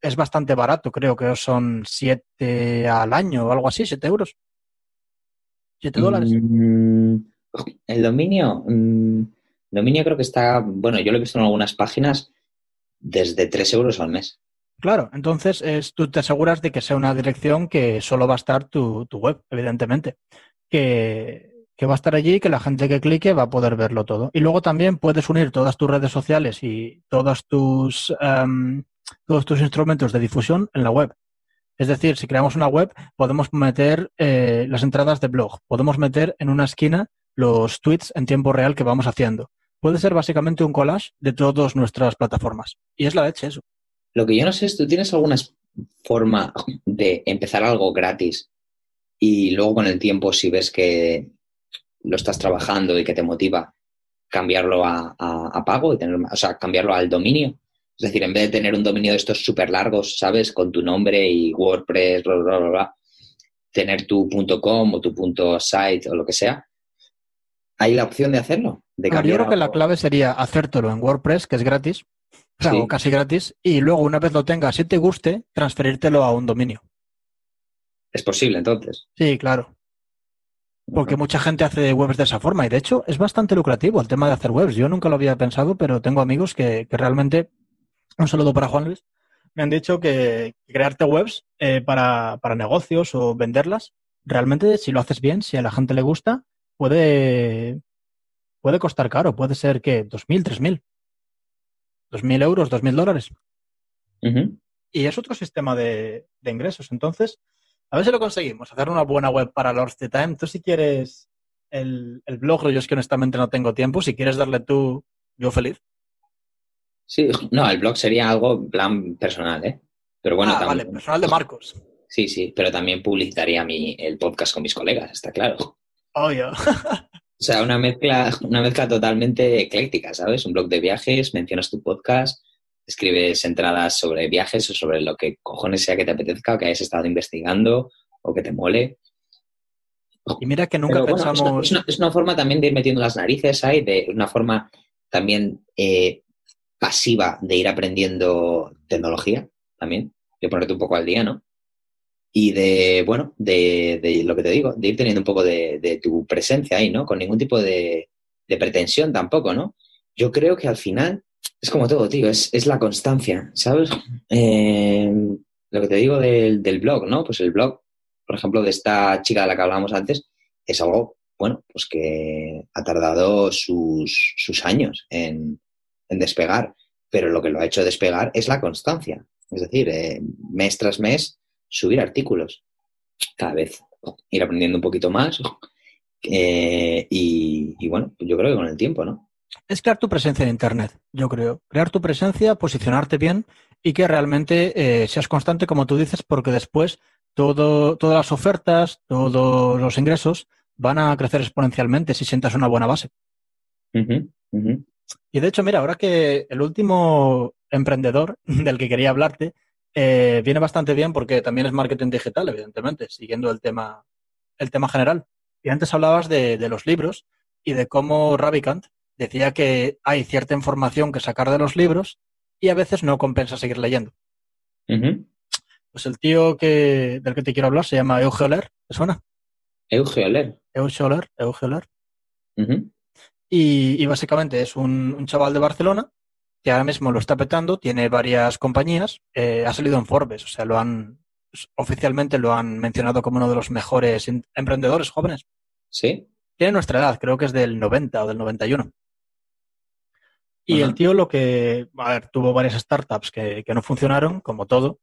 S1: es bastante barato, creo que son 7 al año o algo así, 7 euros. 7 dólares. Mm,
S2: el dominio, mm, dominio creo que está, bueno, yo lo he visto en algunas páginas desde 3 euros al mes.
S1: Claro, entonces es, tú te aseguras de que sea una dirección que solo va a estar tu, web, evidentemente. Que, va a estar allí y que la gente que clique va a poder verlo todo. Y luego también puedes unir todas tus redes sociales y todos tus, em, todos tus instrumentos de difusión en la web. Es decir, si creamos una web, podemos meter eh, las entradas de blog, podemos meter en una esquina los tweets en tiempo real que vamos haciendo puede ser básicamente un collage de todas nuestras plataformas. Y es la leche eso.
S2: Lo que yo no sé es, ¿tú tienes alguna forma de empezar algo gratis y luego con el tiempo, si ves que lo estás trabajando y que te motiva, cambiarlo a, pago y tener, o sea, cambiarlo al dominio? Es decir, en vez de tener un dominio de estos súper largos, ¿sabes? Con tu nombre y WordPress, bla, bla, bla, tener tu .com o tu .site o lo que sea, ¿hay la opción de hacerlo?
S1: yo creo que la clave sería hacértelo en WordPress, que es gratis, o, casi gratis, y luego una vez lo tengas, si te guste, transferírtelo a un dominio.
S2: Es posible entonces.
S1: Sí, claro. Porque mucha gente hace webs de esa forma y de hecho es bastante lucrativo el tema de hacer webs. Yo nunca lo había pensado, pero tengo amigos que, realmente, un saludo para Juan Luis, me han dicho que crearte webs eh, para, para negocios o venderlas, realmente si lo haces bien, si a la gente le gusta, puede, puede costar caro, puede ser que 2.000, 3.000. 2.000 euros, 2.000 dólares. Y es otro sistema de, ingresos. Entonces, a ver si lo conseguimos, hacer una buena web para Lords the Time. Tú si quieres el, blog, yo es que honestamente no tengo tiempo. Si quieres darle tú, yo feliz.
S2: Sí, no, el blog sería algo plan personal, ¿eh? Pero bueno,
S1: ah, vale, personal de Marcos.
S2: Sí, sí, pero también publicitaría mi, el podcast con mis colegas, está claro.
S1: Obvio.
S2: O sea, una mezcla, una mezcla totalmente ecléctica, ¿sabes? Un blog de viajes, mencionas tu podcast, escribes entradas sobre viajes o sobre lo que cojones sea que te apetezca o que hayas estado investigando o que te mole.
S1: Y mira que nunca pensamos...
S2: es, una, forma también de ir metiendo las narices ahí, de una forma también eh, pasiva de ir aprendiendo tecnología también, de ponerte un poco al día, ¿no? Y de, bueno, de, lo que te digo, de ir teniendo un poco de, tu presencia ahí, ¿no? Con ningún tipo de, pretensión tampoco, ¿no? Yo creo que al final es como todo, tío, es, la constancia, ¿sabes? Eh, lo que te digo del, del blog, ¿no? Pues el blog, por ejemplo, de esta chica de la que hablábamos antes, es algo, bueno, pues que ha tardado sus, sus años en, en despegar, pero lo que lo ha hecho despegar es la constancia. Es decir, eh, mes tras mes subir artículos, cada vez ir aprendiendo un poquito más eh, y, bueno, yo creo que con el tiempo, ¿no?
S1: Es crear tu presencia en Internet, yo creo. Crear tu presencia, posicionarte bien y que realmente eh, seas constante, como tú dices, porque después todo, todas las ofertas, todos los ingresos van a crecer exponencialmente si sientas una buena base. Y de hecho, mira, ahora que el último emprendedor del que quería hablarte eh, viene bastante bien porque también es marketing digital, evidentemente, siguiendo el tema, el tema general. Y antes hablabas de, los libros y de cómo Ravikant decía que hay cierta información que sacar de los libros y a veces no compensa seguir leyendo. Pues el tío que, del que te quiero hablar se llama Euge Oler, ¿te suena?
S2: Euge Oler.
S1: Euge Oler, Euge Oler. Y, básicamente es un, chaval de Barcelona que ahora mismo lo está petando, tiene varias compañías, eh, ha salido en Forbes, o sea, lo han oficialmente lo han mencionado como uno de los mejores emprendedores jóvenes.
S2: Sí.
S1: Tiene nuestra edad, creo que es del 90 o del 91. Y el tío lo que, a ver, tuvo varias startups que, que no funcionaron, como todo,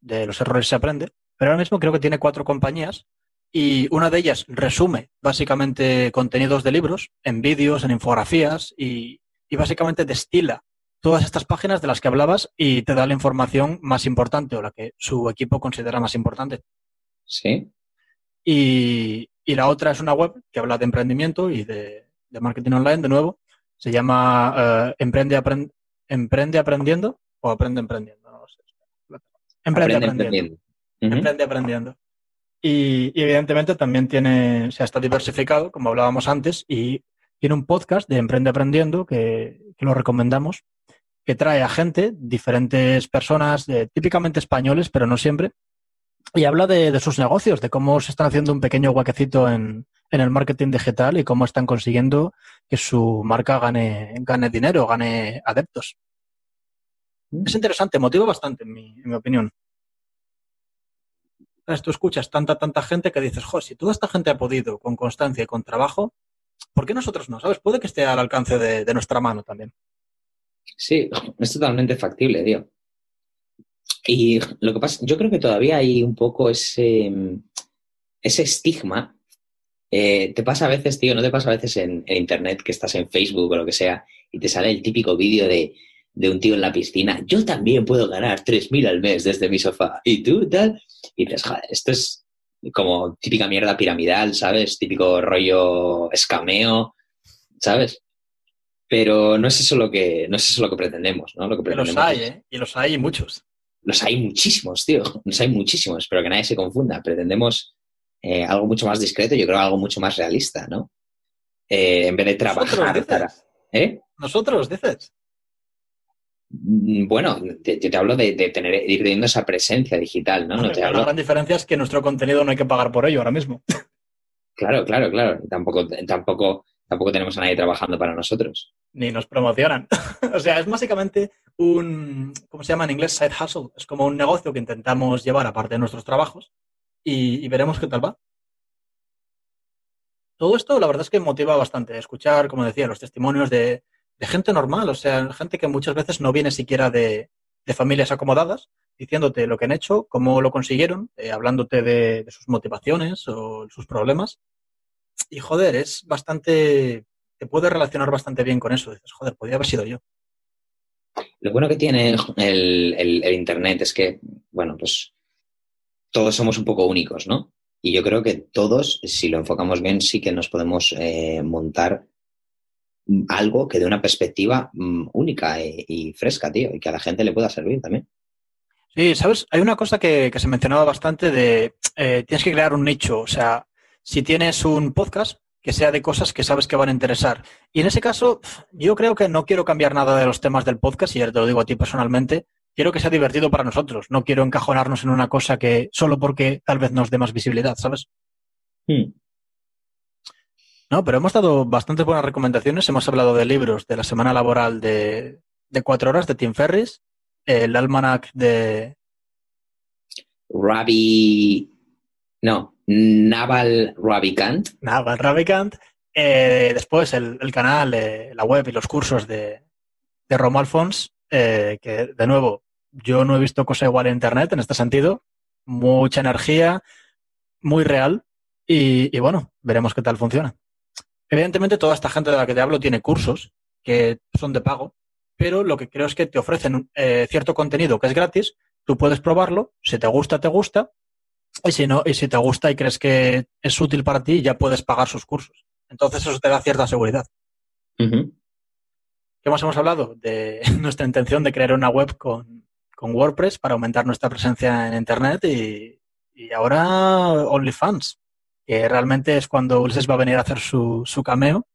S1: de los errores se aprende, pero ahora mismo creo que tiene cuatro compañías y una de ellas resume básicamente contenidos de libros en vídeos, en infografías y, básicamente destila todas estas páginas de las que hablabas y te da la información más importante o la que su equipo considera más importante.
S2: Sí.
S1: Y, la otra es una web que habla de emprendimiento y de, marketing online, de nuevo. Se llama eh, Emprende, Emprende Aprendiendo o Aprende Emprendiendo. No sé. Emprende Aprendiendo. Emprende Aprendiendo. Y, evidentemente también tiene, se está diversificado, como hablábamos antes, y tiene un podcast de Emprende Aprendiendo que, lo recomendamos, que trae a gente, diferentes personas, típicamente españoles, pero no siempre, y habla de, sus negocios, de cómo se están haciendo un pequeño huequecito en, el marketing digital y cómo están consiguiendo que su marca gane, gane dinero, gane adeptos. Mm. Es interesante, motiva bastante, en mi opinión. Tú escuchas tanta, tanta gente que dices, jo, si toda esta gente ha podido con constancia y con trabajo, ¿por qué nosotros no? ¿Sabes? Puede que esté al alcance de, nuestra mano también.
S2: Sí, es totalmente factible, tío. Y lo que pasa, yo creo que todavía hay un poco ese, ese estigma. Eh, te pasa a veces, tío, no te pasa a veces en, internet que estás en Facebook o lo que sea y te sale el típico vídeo de, de un tío en la piscina. Yo también puedo ganar 3.000 al mes desde mi sofá. ¿Y tú tal? Y dices, joder, esto es como típica mierda piramidal, ¿sabes? Típico rollo escameo, ¿sabes? Pero no es eso lo que, no es eso lo que pretendemos, ¿no? Lo que
S1: pretendemos los hay, ¿eh? Y los hay muchos.
S2: Los hay muchísimos, tío. Los hay muchísimos, pero que nadie se confunda. Pretendemos eh, algo mucho más discreto, yo creo algo mucho más realista, ¿no? Eh, en vez de trabajar para...
S1: ¿Eh? Nosotros, dices.
S2: Mm, bueno, te, te hablo de, tener, ir teniendo esa presencia digital, ¿no?
S1: La gran diferencia es que nuestro contenido no hay que pagar por ello ahora mismo.
S2: Claro, claro, claro. Tampoco, tampoco, tampoco tenemos a nadie trabajando para nosotros.
S1: Ni nos promocionan. o sea, es básicamente un, ¿cómo se llama en inglés? Side hustle. Es como un negocio que intentamos llevar aparte de nuestros trabajos y, y veremos qué tal va. Todo esto, la verdad es que motiva bastante. Escuchar, como decía, los testimonios de, de gente normal, o sea, gente que muchas veces no viene siquiera de, familias acomodadas, diciéndote lo que han hecho, cómo lo consiguieron, eh, hablándote de, sus motivaciones o sus problemas. Y joder, es bastante, te puedes relacionar bastante bien con eso. Dices, joder, podría haber sido yo.
S2: Lo bueno que tiene el, Internet es que, bueno, pues todos somos un poco únicos, ¿no? Y yo creo que todos, si lo enfocamos bien, sí que nos podemos eh, montar algo que dé una perspectiva mm, única y, fresca, tío, y que a la gente le pueda servir también.
S1: Sí, sabes, hay una cosa que, se mencionaba bastante de eh, tienes que crear un nicho, o sea, si tienes un podcast, que sea de cosas que sabes que van a interesar. Y en ese caso, yo creo que no quiero cambiar nada de los temas del podcast, y ya te lo digo a ti personalmente, quiero que sea divertido para nosotros. No quiero encajonarnos en una cosa que solo porque tal vez nos dé más visibilidad, ¿sabes?
S2: Hmm.
S1: No, pero hemos dado bastantes buenas recomendaciones. Hemos hablado de libros de la semana laboral de, de cuatro horas de Tim Ferris, el almanac de...
S2: Ravi... No, Naval Ravikant.
S1: Naval Ravikant. Eh, después el, el canal, eh, la web y los cursos de, de Romo Alfons, eh, que de nuevo, yo no he visto cosa igual en Internet en este sentido. Mucha energía, muy real. Y, y bueno, veremos qué tal funciona. Evidentemente, toda esta gente de la que te hablo tiene cursos que son de pago, pero lo que creo es que te ofrecen eh, cierto contenido que es gratis, tú puedes probarlo, si te gusta, te gusta, y si no, y si te gusta y crees que es útil para ti, ya puedes pagar sus cursos. Entonces eso te da cierta seguridad. ¿Qué más hemos hablado? De nuestra intención de crear una web con, con WordPress para aumentar nuestra presencia en Internet y, y ahora OnlyFans, que realmente es cuando Ulises va a venir a hacer su, su cameo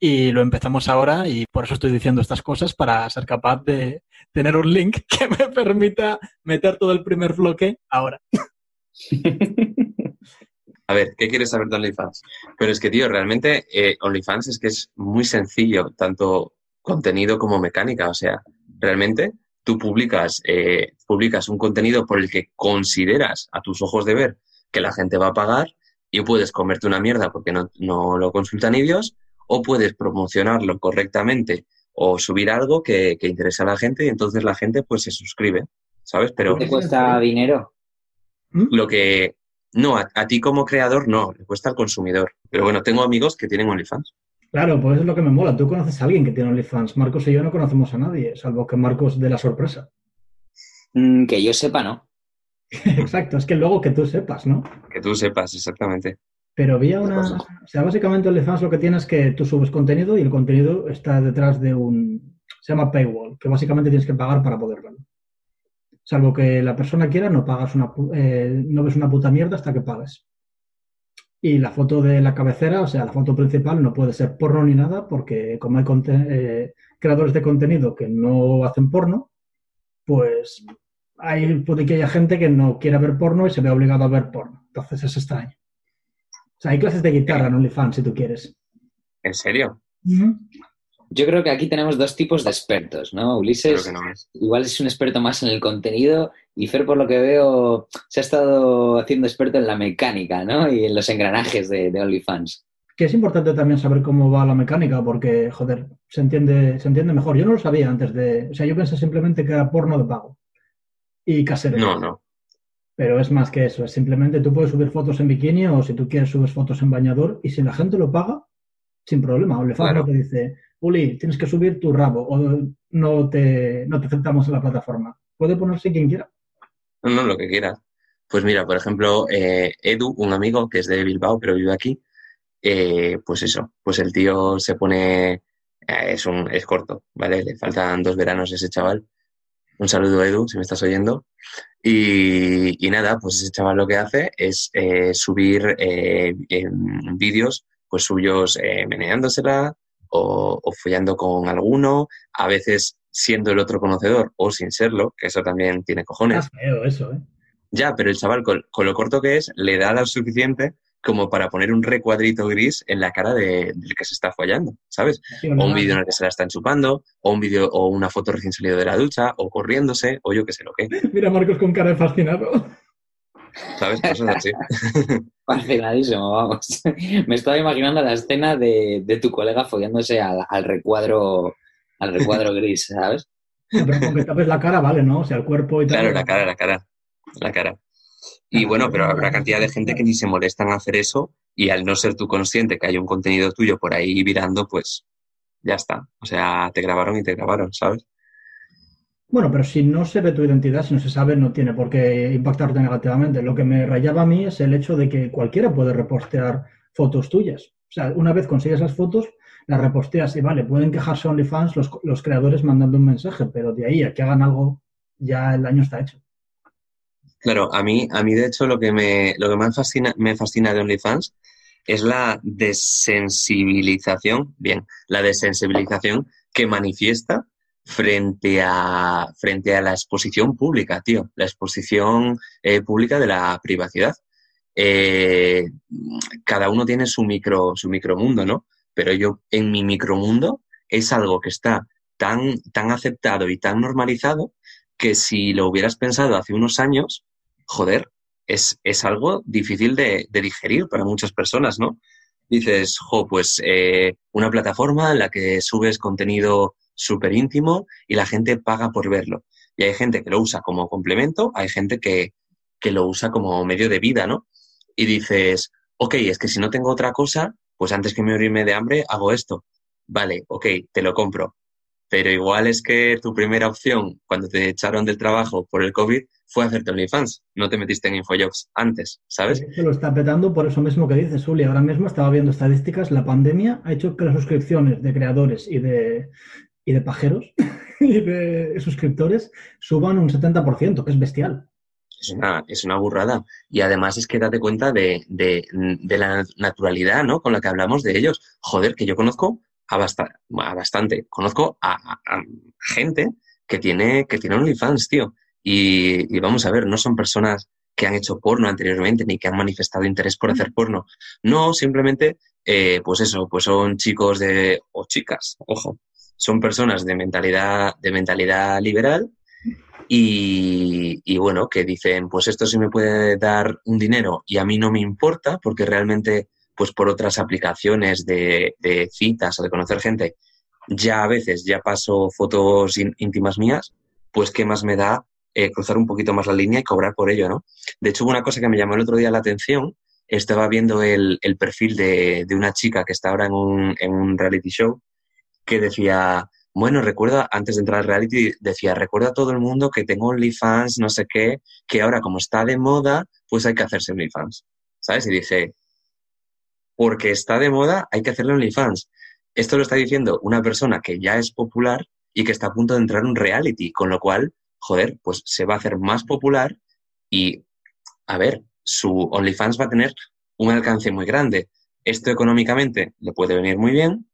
S1: y lo empezamos ahora y por eso estoy diciendo estas cosas para ser capaz de tener un link que me permita meter todo el primer bloque ahora.
S3: A ver, ¿qué quieres saber de OnlyFans? Pero es que, tío, realmente eh, OnlyFans es que es muy sencillo, tanto contenido como mecánica. O sea, realmente tú publicas, eh, publicas un contenido por el que consideras a tus ojos de ver que la gente va a pagar y puedes comerte una mierda porque no, no lo consultan ni Dios, o puedes promocionarlo correctamente o subir algo que, que interese a la gente y entonces la gente pues se suscribe, ¿sabes? Pero
S2: ¿Te cuesta dinero?
S3: lo que no, a, a ti como creador no, le cuesta al consumidor. Pero bueno, tengo amigos que tienen OnlyFans.
S4: Claro, pues es lo que me mola. Tú conoces a alguien que tiene OnlyFans. Marcos y yo no conocemos a nadie, salvo que Marcos de la sorpresa.
S2: Mm, que yo sepa, no.
S4: Exacto, es que luego que tú sepas, ¿no?
S3: Que tú sepas exactamente.
S4: Pero había una... O sea, básicamente OnlyFans lo que tiene es que tú subes contenido y el contenido está detrás de un... Se llama paywall, que básicamente tienes que pagar para poder verlo. Salvo que la persona quiera, no pagas una... eh, no ves una puta mierda hasta que pagues. Y la foto de la cabecera, o sea, la foto principal no puede ser porno ni nada porque como hay eh, creadores de contenido que no hacen porno, pues hay, puede que haya gente que no quiera ver porno y se ve obligado a ver porno. Entonces es extraño. O sea, hay clases de guitarra en OnlyFans si tú quieres.
S3: ¿En serio?
S2: Yo creo que aquí tenemos dos tipos de expertos, ¿no? Ulises
S3: que no es.
S2: igual es un experto más en el contenido y Fer, por lo que veo, se ha estado haciendo experto en la mecánica, ¿no? Y en los engranajes de, de OnlyFans.
S4: Que es importante también saber cómo va la mecánica porque, joder, se entiende, se entiende mejor. Yo no lo sabía antes de... O sea, yo pensé simplemente que era porno de pago y casero.
S3: No, no.
S4: Pero es más que eso. Es simplemente tú puedes subir fotos en bikini o si tú quieres subes fotos en bañador y si la gente lo paga, sin problema. OnlyFans
S3: Claro.
S4: no te dice, Uli, tienes que subir tu rabo o no te, no te aceptamos en la plataforma. Puede ponerse quien quiera.
S3: No, no, lo que quieras. Pues mira, por ejemplo, eh, Edu, un amigo que es de Bilbao, pero vive aquí, eh, pues eso, pues el tío se pone, eh, es un, es corto, ¿vale? Le faltan dos veranos a ese chaval. Un saludo, Edu, si me estás oyendo. Y, y nada, pues ese chaval lo que hace es eh, subir eh, vídeos pues suyos eh, meneándosela o, o follando con alguno, a veces siendo el otro conocedor o sin serlo, que eso también tiene cojones.
S4: Está feo eso, ¿eh?
S3: Ya, pero el chaval, con, con lo corto que es, le da lo suficiente como para poner un recuadrito gris en la cara de- del que se está follando, ¿sabes?
S4: Sí,
S3: O un vídeo en el que se la están chupando, o un vídeo o una foto recién salido de la ducha, o corriéndose, o yo qué sé lo que,
S4: Mira a Marcos con cara de fascinado.
S3: ¿sabes? Cosas así.
S2: Fascinadísimo, vamos. Me estaba imaginando la escena de, de tu colega follándose al, al recuadro al recuadro gris, ¿sabes?
S4: Pero con que tapes la cara, vale, ¿no? O sea, el cuerpo y tal.
S3: Claro, la cara, la cara, la cara. Y bueno, pero habrá cantidad de gente que ni se molesta en hacer eso y al no ser tú consciente que hay un contenido tuyo por ahí virando, pues ya está. O sea, te grabaron y te grabaron, ¿sabes?
S4: Bueno, pero si no se ve tu identidad, si no se sabe, no tiene por qué impactarte negativamente. Lo que me rayaba a mí es el hecho de que cualquiera puede repostear fotos tuyas. O sea, una vez consigues las fotos, las reposteas y vale, pueden quejarse OnlyFans los, los creadores mandando un mensaje, pero de ahí a que hagan algo, ya el daño está hecho.
S3: Claro, a mí, a mí de hecho lo que me, lo que más fascina, me fascina de OnlyFans es la desensibilización, bien, la desensibilización que manifiesta frente a, frente a la exposición pública, tío, la exposición eh, pública de la privacidad. Eh, cada uno tiene su micro, su micromundo, ¿no? Pero yo en mi micromundo es algo que está tan, tan aceptado y tan normalizado que si lo hubieras pensado hace unos años, joder, es, es algo difícil de, digerir para muchas personas, ¿no? Dices, jo, pues eh, una plataforma en la que subes contenido súper íntimo y la gente paga por verlo. Y hay gente que lo usa como complemento, hay gente que, que lo usa como medio de vida, ¿no? Y dices, ok, es que si no tengo otra cosa, pues antes que me morirme de hambre, hago esto. Vale, ok, te lo compro. Pero igual es que tu primera opción cuando te echaron del trabajo por el COVID fue hacerte OnlyFans. No te metiste en Infojobs antes, ¿sabes?
S4: Se lo está petando por eso mismo que dices, Uli. Ahora mismo estaba viendo estadísticas. La pandemia ha hecho que las suscripciones de creadores y de, y de pajeros y de suscriptores suban un 70%, que es bestial.
S3: Es una, es una burrada. Y además es que date cuenta de, de, de la naturalidad, ¿no? Con la que hablamos de ellos. Joder, que yo conozco a, bastante, a bastante. Conozco a, a, a, gente que tiene, que tiene OnlyFans, tío. Y, y, vamos a ver, no son personas que han hecho porno anteriormente ni que han manifestado interés por hacer porno. No, simplemente, eh, pues eso, pues son chicos de, o chicas, ojo, son personas de mentalidad, de mentalidad liberal y, y, bueno, que dicen, pues esto sí me puede dar un dinero y a mí no me importa porque realmente pues por otras aplicaciones de, de citas o de conocer gente, ya a veces ya paso fotos íntimas mías, pues qué más me da eh, cruzar un poquito más la línea y cobrar por ello, ¿no? De hecho, hubo una cosa que me llamó el otro día la atención, estaba viendo el, el perfil de, de, una chica que está ahora en un, en un reality show que decía, bueno, recuerda, antes de entrar al reality, decía, recuerda a todo el mundo que tengo OnlyFans, no sé qué, que ahora como está de moda, pues hay que hacerse OnlyFans, ¿sabes? Y dije, porque está de moda, hay que hacerle OnlyFans. Esto lo está diciendo una persona que ya es popular y que está a punto de entrar en un reality, con lo cual, joder, pues se va a hacer más popular y, a ver, su OnlyFans va a tener un alcance muy grande. Esto económicamente le puede venir muy bien,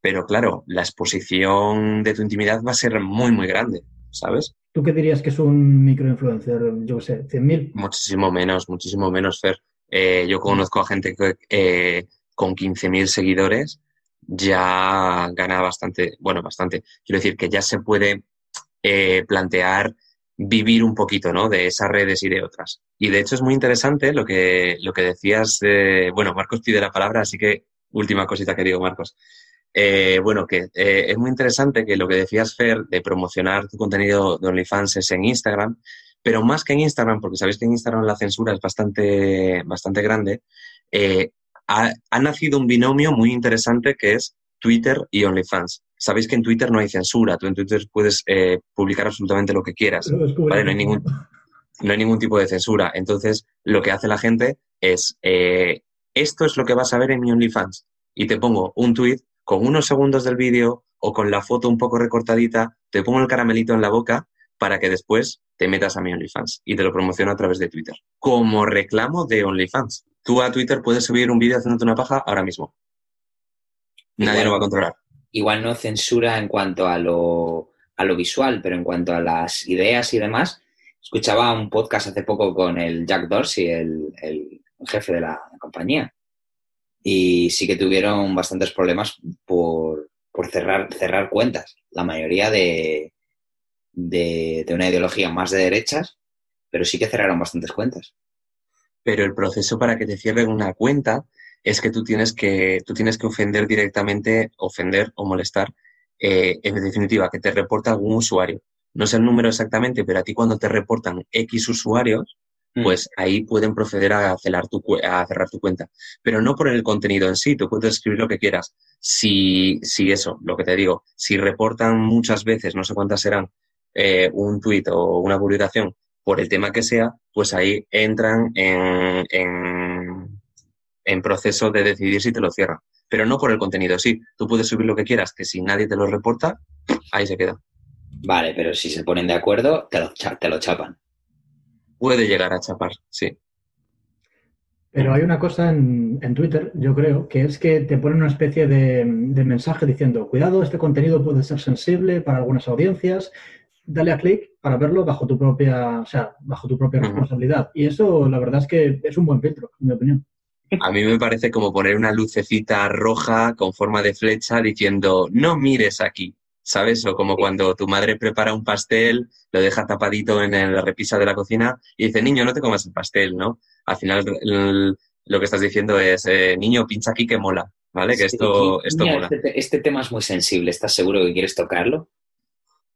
S3: pero claro, la exposición de tu intimidad va a ser muy, muy grande, ¿sabes?
S4: ¿Tú qué dirías que es un microinfluencer? Yo sé, ¿100.000?
S3: Muchísimo menos, muchísimo menos, Fer. Eh, yo conozco a gente que eh, con 15.000 seguidores ya gana bastante, bueno, bastante. Quiero decir que ya se puede eh, plantear vivir un poquito, ¿no? De esas redes y de otras. Y de hecho es muy interesante lo que, lo que decías, de, bueno, Marcos pide la palabra, así que última cosita que digo, Marcos. Eh, bueno, que eh, es muy interesante que lo que decías, Fer, de promocionar tu contenido de OnlyFans es en Instagram, pero más que en Instagram, porque sabéis que en Instagram la censura es bastante, bastante grande, eh, ha, ha, nacido un binomio muy interesante que es Twitter y OnlyFans. Sabéis que en Twitter no hay censura, tú en Twitter puedes eh, publicar absolutamente lo que quieras, ¿vale? No hay, ningún, no hay ningún tipo de censura. Entonces, lo que hace la gente es, eh, esto es lo que vas a ver en mi OnlyFans. Y te pongo un tweet con unos segundos del vídeo o con la foto un poco recortadita, te pongo el caramelito en la boca para que después te metas a mi OnlyFans y te lo promociono a través de Twitter. Como reclamo de OnlyFans. Tú a Twitter puedes subir un vídeo haciéndote una paja ahora mismo. Nadie igual, lo va a controlar.
S2: Igual no censura en cuanto a lo, a lo visual, pero en cuanto a las ideas y demás, escuchaba un podcast hace poco con el Jack Dorsey, el, el jefe de la compañía, y sí que tuvieron bastantes problemas por, por cerrar, cerrar cuentas. La mayoría de, de, de, una ideología más de derechas, pero sí que cerraron bastantes cuentas.
S3: Pero el proceso para que te cierren una cuenta es que tú tienes que, tú tienes que ofender directamente, ofender o molestar, eh, en definitiva, que te reporta algún usuario. No sé el número exactamente, pero a ti cuando te reportan X usuarios, mm. pues ahí pueden proceder a cerrar, tu, a cerrar tu cuenta. Pero no por el contenido en sí, tú puedes escribir lo que quieras. Si, si eso, lo que te digo, si reportan muchas veces, no sé cuántas serán, eh, un tuit o una publicación por el tema que sea, pues ahí entran en, en, en proceso de decidir si te lo cierran. Pero no por el contenido, sí. Tú puedes subir lo que quieras, que si nadie te lo reporta, ahí se queda.
S2: Vale, pero si se ponen de acuerdo, te lo, te lo chapan.
S3: Puede llegar a chapar, sí.
S1: Pero hay una cosa en, en Twitter, yo creo, que es que te ponen una especie de, de mensaje diciendo, cuidado, este contenido puede ser sensible para algunas audiencias, dale a clic para verlo bajo tu propia, o sea, bajo tu propia responsabilidad. Y eso, la verdad es que es un buen filtro, en mi opinión.
S3: A mí me parece como poner una lucecita roja con forma de flecha diciendo, no mires aquí, ¿sabes? O como cuando tu madre prepara un pastel, lo deja tapadito en la repisa de la cocina y dice, niño, no te comas el pastel, ¿no? Al final el- lo que estás diciendo es, eh, niño, pincha aquí que mola, ¿vale? Que
S2: Sí,
S3: esto,
S2: sí.
S3: esto
S2: Mira,
S3: mola.
S2: Este, te- este tema es muy sensible. ¿Estás seguro que quieres tocarlo?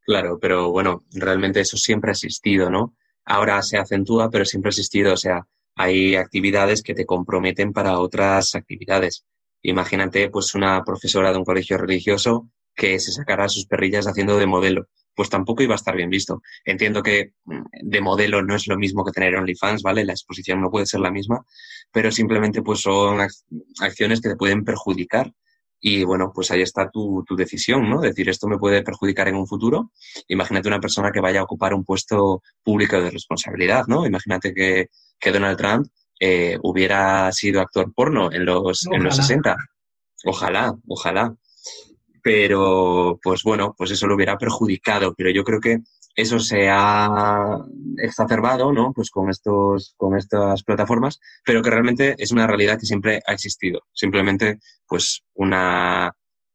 S3: Claro, pero bueno, realmente eso siempre ha existido, ¿no? Ahora se acentúa, pero siempre ha existido. O sea, hay actividades que te comprometen para otras actividades. Imagínate, pues, una profesora de un colegio religioso que se sacara sus perrillas haciendo de modelo. Pues tampoco iba a estar bien visto. Entiendo que mm, de modelo no es lo mismo que tener OnlyFans, ¿vale? La exposición no puede ser la misma, pero simplemente pues son ac- acciones que te pueden perjudicar. Y bueno, pues ahí está tu, tu decisión, ¿no? Decir, esto me puede perjudicar en un futuro. Imagínate una persona que vaya a ocupar un puesto público de responsabilidad, ¿no? Imagínate que, que Donald Trump eh, hubiera sido actor porno en los, en los
S1: Ojalá.
S3: 60. Ojalá, ojalá. Pero, pues bueno, pues eso lo hubiera perjudicado. Pero yo creo que eso se ha exacerbado, ¿no? Pues con estos, con estas plataformas, pero que realmente es una realidad que siempre ha existido. Simplemente, pues, una,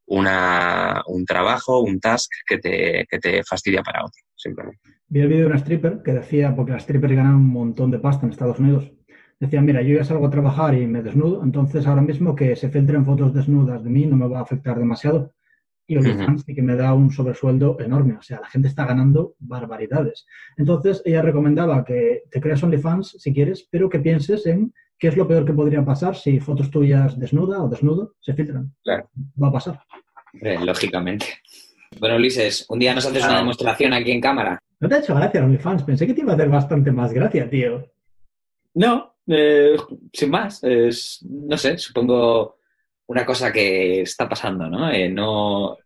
S3: una, un trabajo, un task que te, que te fastidia para otro, simplemente.
S1: Vi el vídeo de una stripper que decía, porque las strippers ganan un montón de pasta en Estados Unidos, decía, mira, yo ya salgo a trabajar y me desnudo, entonces ahora mismo que se filtren fotos desnudas de mí no me va a afectar demasiado. Y OnlyFans sí que me da un sobresueldo enorme, o sea, la gente está ganando barbaridades. Entonces ella recomendaba que te creas OnlyFans si quieres, pero que pienses en qué es lo peor que podría pasar si fotos tuyas desnuda o desnudo se filtran.
S3: Claro.
S1: Va a pasar.
S2: Hombre, lógicamente. Bueno, Ulises, un día nos haces una demostración aquí en cámara.
S1: No te ha hecho gracia OnlyFans, pensé que te iba a hacer bastante más gracia, tío.
S2: No, eh, sin más. Es, no sé, supongo una cosa que está pasando, ¿no? Eh, no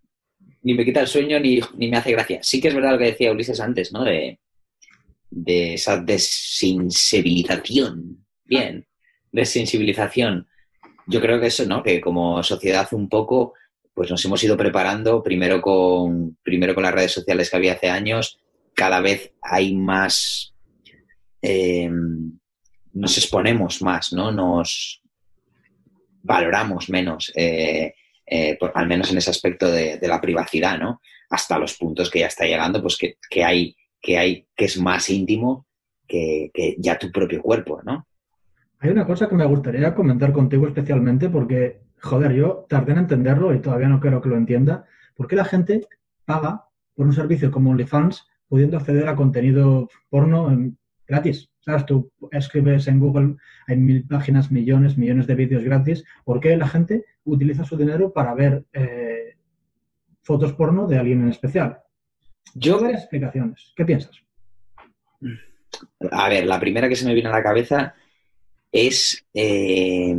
S2: ni me quita el sueño ni, ni me hace gracia. Sí que es verdad lo que decía Ulises antes, ¿no? De, de esa desensibilización. Bien, desensibilización. Yo creo que eso, ¿no? Que como sociedad un poco, pues nos hemos ido preparando primero con, primero con las redes sociales que había hace años. Cada vez hay más... eh, nos exponemos más, ¿no? Nos valoramos menos, eh, eh, al menos en ese aspecto de, la privacidad, ¿no? Hasta los puntos que ya está llegando, pues que, que hay, que hay, que es más íntimo que, ya tu propio cuerpo, ¿no?
S1: Hay una cosa que me gustaría comentar contigo especialmente porque, joder, yo tardé en entenderlo y todavía no creo que lo entienda. ¿Por qué la gente paga por un servicio como OnlyFans pudiendo acceder a contenido porno gratis? ¿Sabes? Tú escribes en Google, hay mil páginas, millones, millones de vídeos gratis. ¿Por qué la gente utiliza su dinero para ver eh, fotos porno de alguien en especial?
S2: Yo,
S1: varias explicaciones. ¿Qué piensas?
S2: a ver, la primera que se me viene a la cabeza es eh,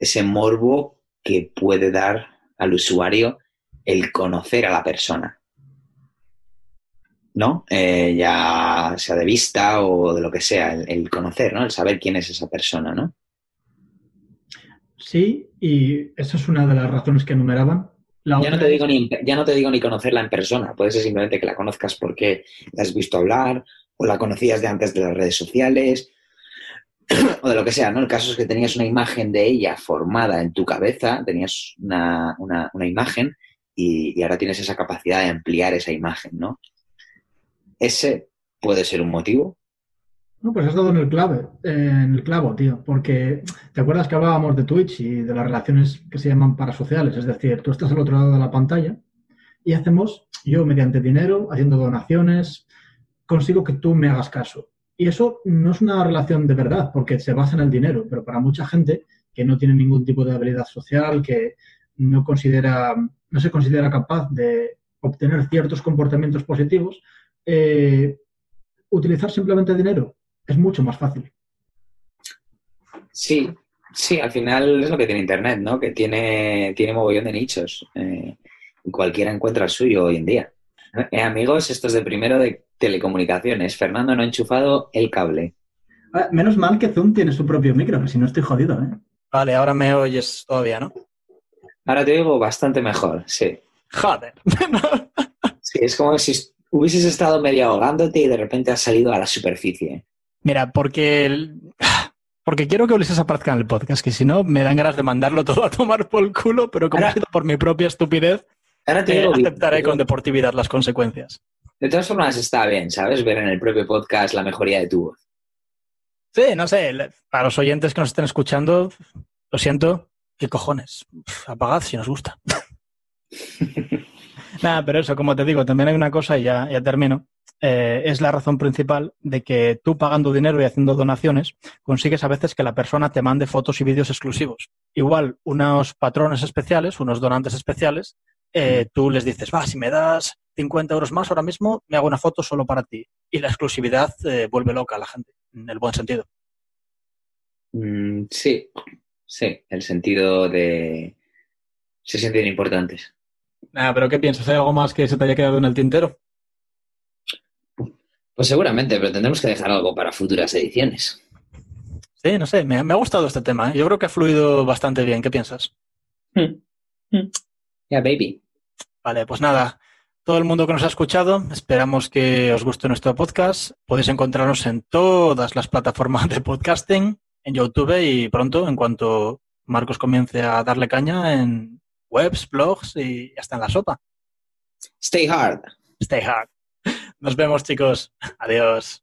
S2: ese morbo que puede dar al usuario el conocer a la persona. ¿No? Eh, ya sea de vista o de lo que sea, el, el conocer, ¿no? El saber quién es esa persona, ¿no?
S1: Sí, y esa es una de las razones que enumeraban. La
S2: Ya no, te digo ni, ya no te digo ni conocerla en persona, puede ser simplemente que la conozcas porque la has visto hablar o la conocías de antes de las redes sociales o de lo que sea, ¿no? El caso es que tenías una imagen de ella formada en tu cabeza, tenías una, una- una imagen y, y ahora tienes esa capacidad de ampliar esa imagen, ¿no? Ese puede ser un motivo.
S1: No, pues has dado en el clave, en el clavo, tío, porque te acuerdas que hablábamos de Twitch y de las relaciones que se llaman parasociales, es decir, tú estás al otro lado de la pantalla y hacemos, yo mediante dinero, haciendo donaciones, consigo que tú me hagas caso. Y eso no es una relación de verdad, porque se basa en el dinero, pero para mucha gente que no tiene ningún tipo de habilidad social, que no considera, no se considera capaz de obtener ciertos comportamientos positivos, eh, utilizar simplemente dinero es mucho más fácil.
S2: Sí, sí, al final es lo que tiene Internet, ¿no? Que tiene, tiene mogollón de nichos. eh, y cualquiera encuentra el suyo hoy en día. Eh, amigos, esto es de primero de telecomunicaciones. Fernando no ha enchufado el cable.
S4: Ah, Menos mal que Zoom tiene su propio micro, que si no estoy jodido, ¿eh?
S1: Vale, ahora me oyes todavía, ¿no?
S2: Ahora te oigo bastante mejor, sí.
S1: Joder.
S2: Sí, es como si hubieses estado medio ahogándote y de repente has salido a la superficie.
S1: Mira, porque, el- porque quiero que Ulises aparezca en el podcast, que si no me dan ganas de mandarlo todo a tomar por el culo, pero como ha sido por mi propia estupidez,
S2: Ahora te
S1: eh, aceptaré con deportividad las consecuencias.
S2: De todas formas está bien, ¿sabes? Ver en el propio podcast la mejoría de tu voz.
S1: Sí, no sé, para los oyentes que nos estén escuchando, lo siento, qué cojones, apagad si nos gusta. Nada, pero eso, como te digo, también hay una cosa, y ya, ya termino, eh, es la razón principal de que tú pagando dinero y haciendo donaciones, consigues a veces que la persona te mande fotos y vídeos exclusivos. Igual, unos patrones especiales, unos donantes especiales, eh, tú les dices, va, si me das 50 euros más ahora mismo, me hago una foto solo para ti. Y la exclusividad eh, vuelve loca a la gente, en el buen sentido.
S2: Mm, sí, sí, el sentido de... Se sienten importantes.
S1: Nada, pero ¿qué piensas? ¿Hay algo más que se te haya quedado en el tintero?
S2: Pues seguramente, pero tendremos que dejar algo para futuras ediciones.
S1: Sí, no sé, me, me ha gustado este tema. ¿eh? Yo creo que ha fluido bastante bien. ¿Qué piensas?
S2: Hmm. Hmm. Yeah, baby.
S1: Vale, pues nada. Todo el mundo que nos ha escuchado, esperamos que os guste nuestro podcast. Podéis encontrarnos en todas las plataformas de podcasting, en YouTube y pronto, en cuanto Marcos comience a darle caña en webs, blogs y hasta en la sopa.
S2: Stay hard.
S1: Stay hard. Nos vemos, chicos. Adiós.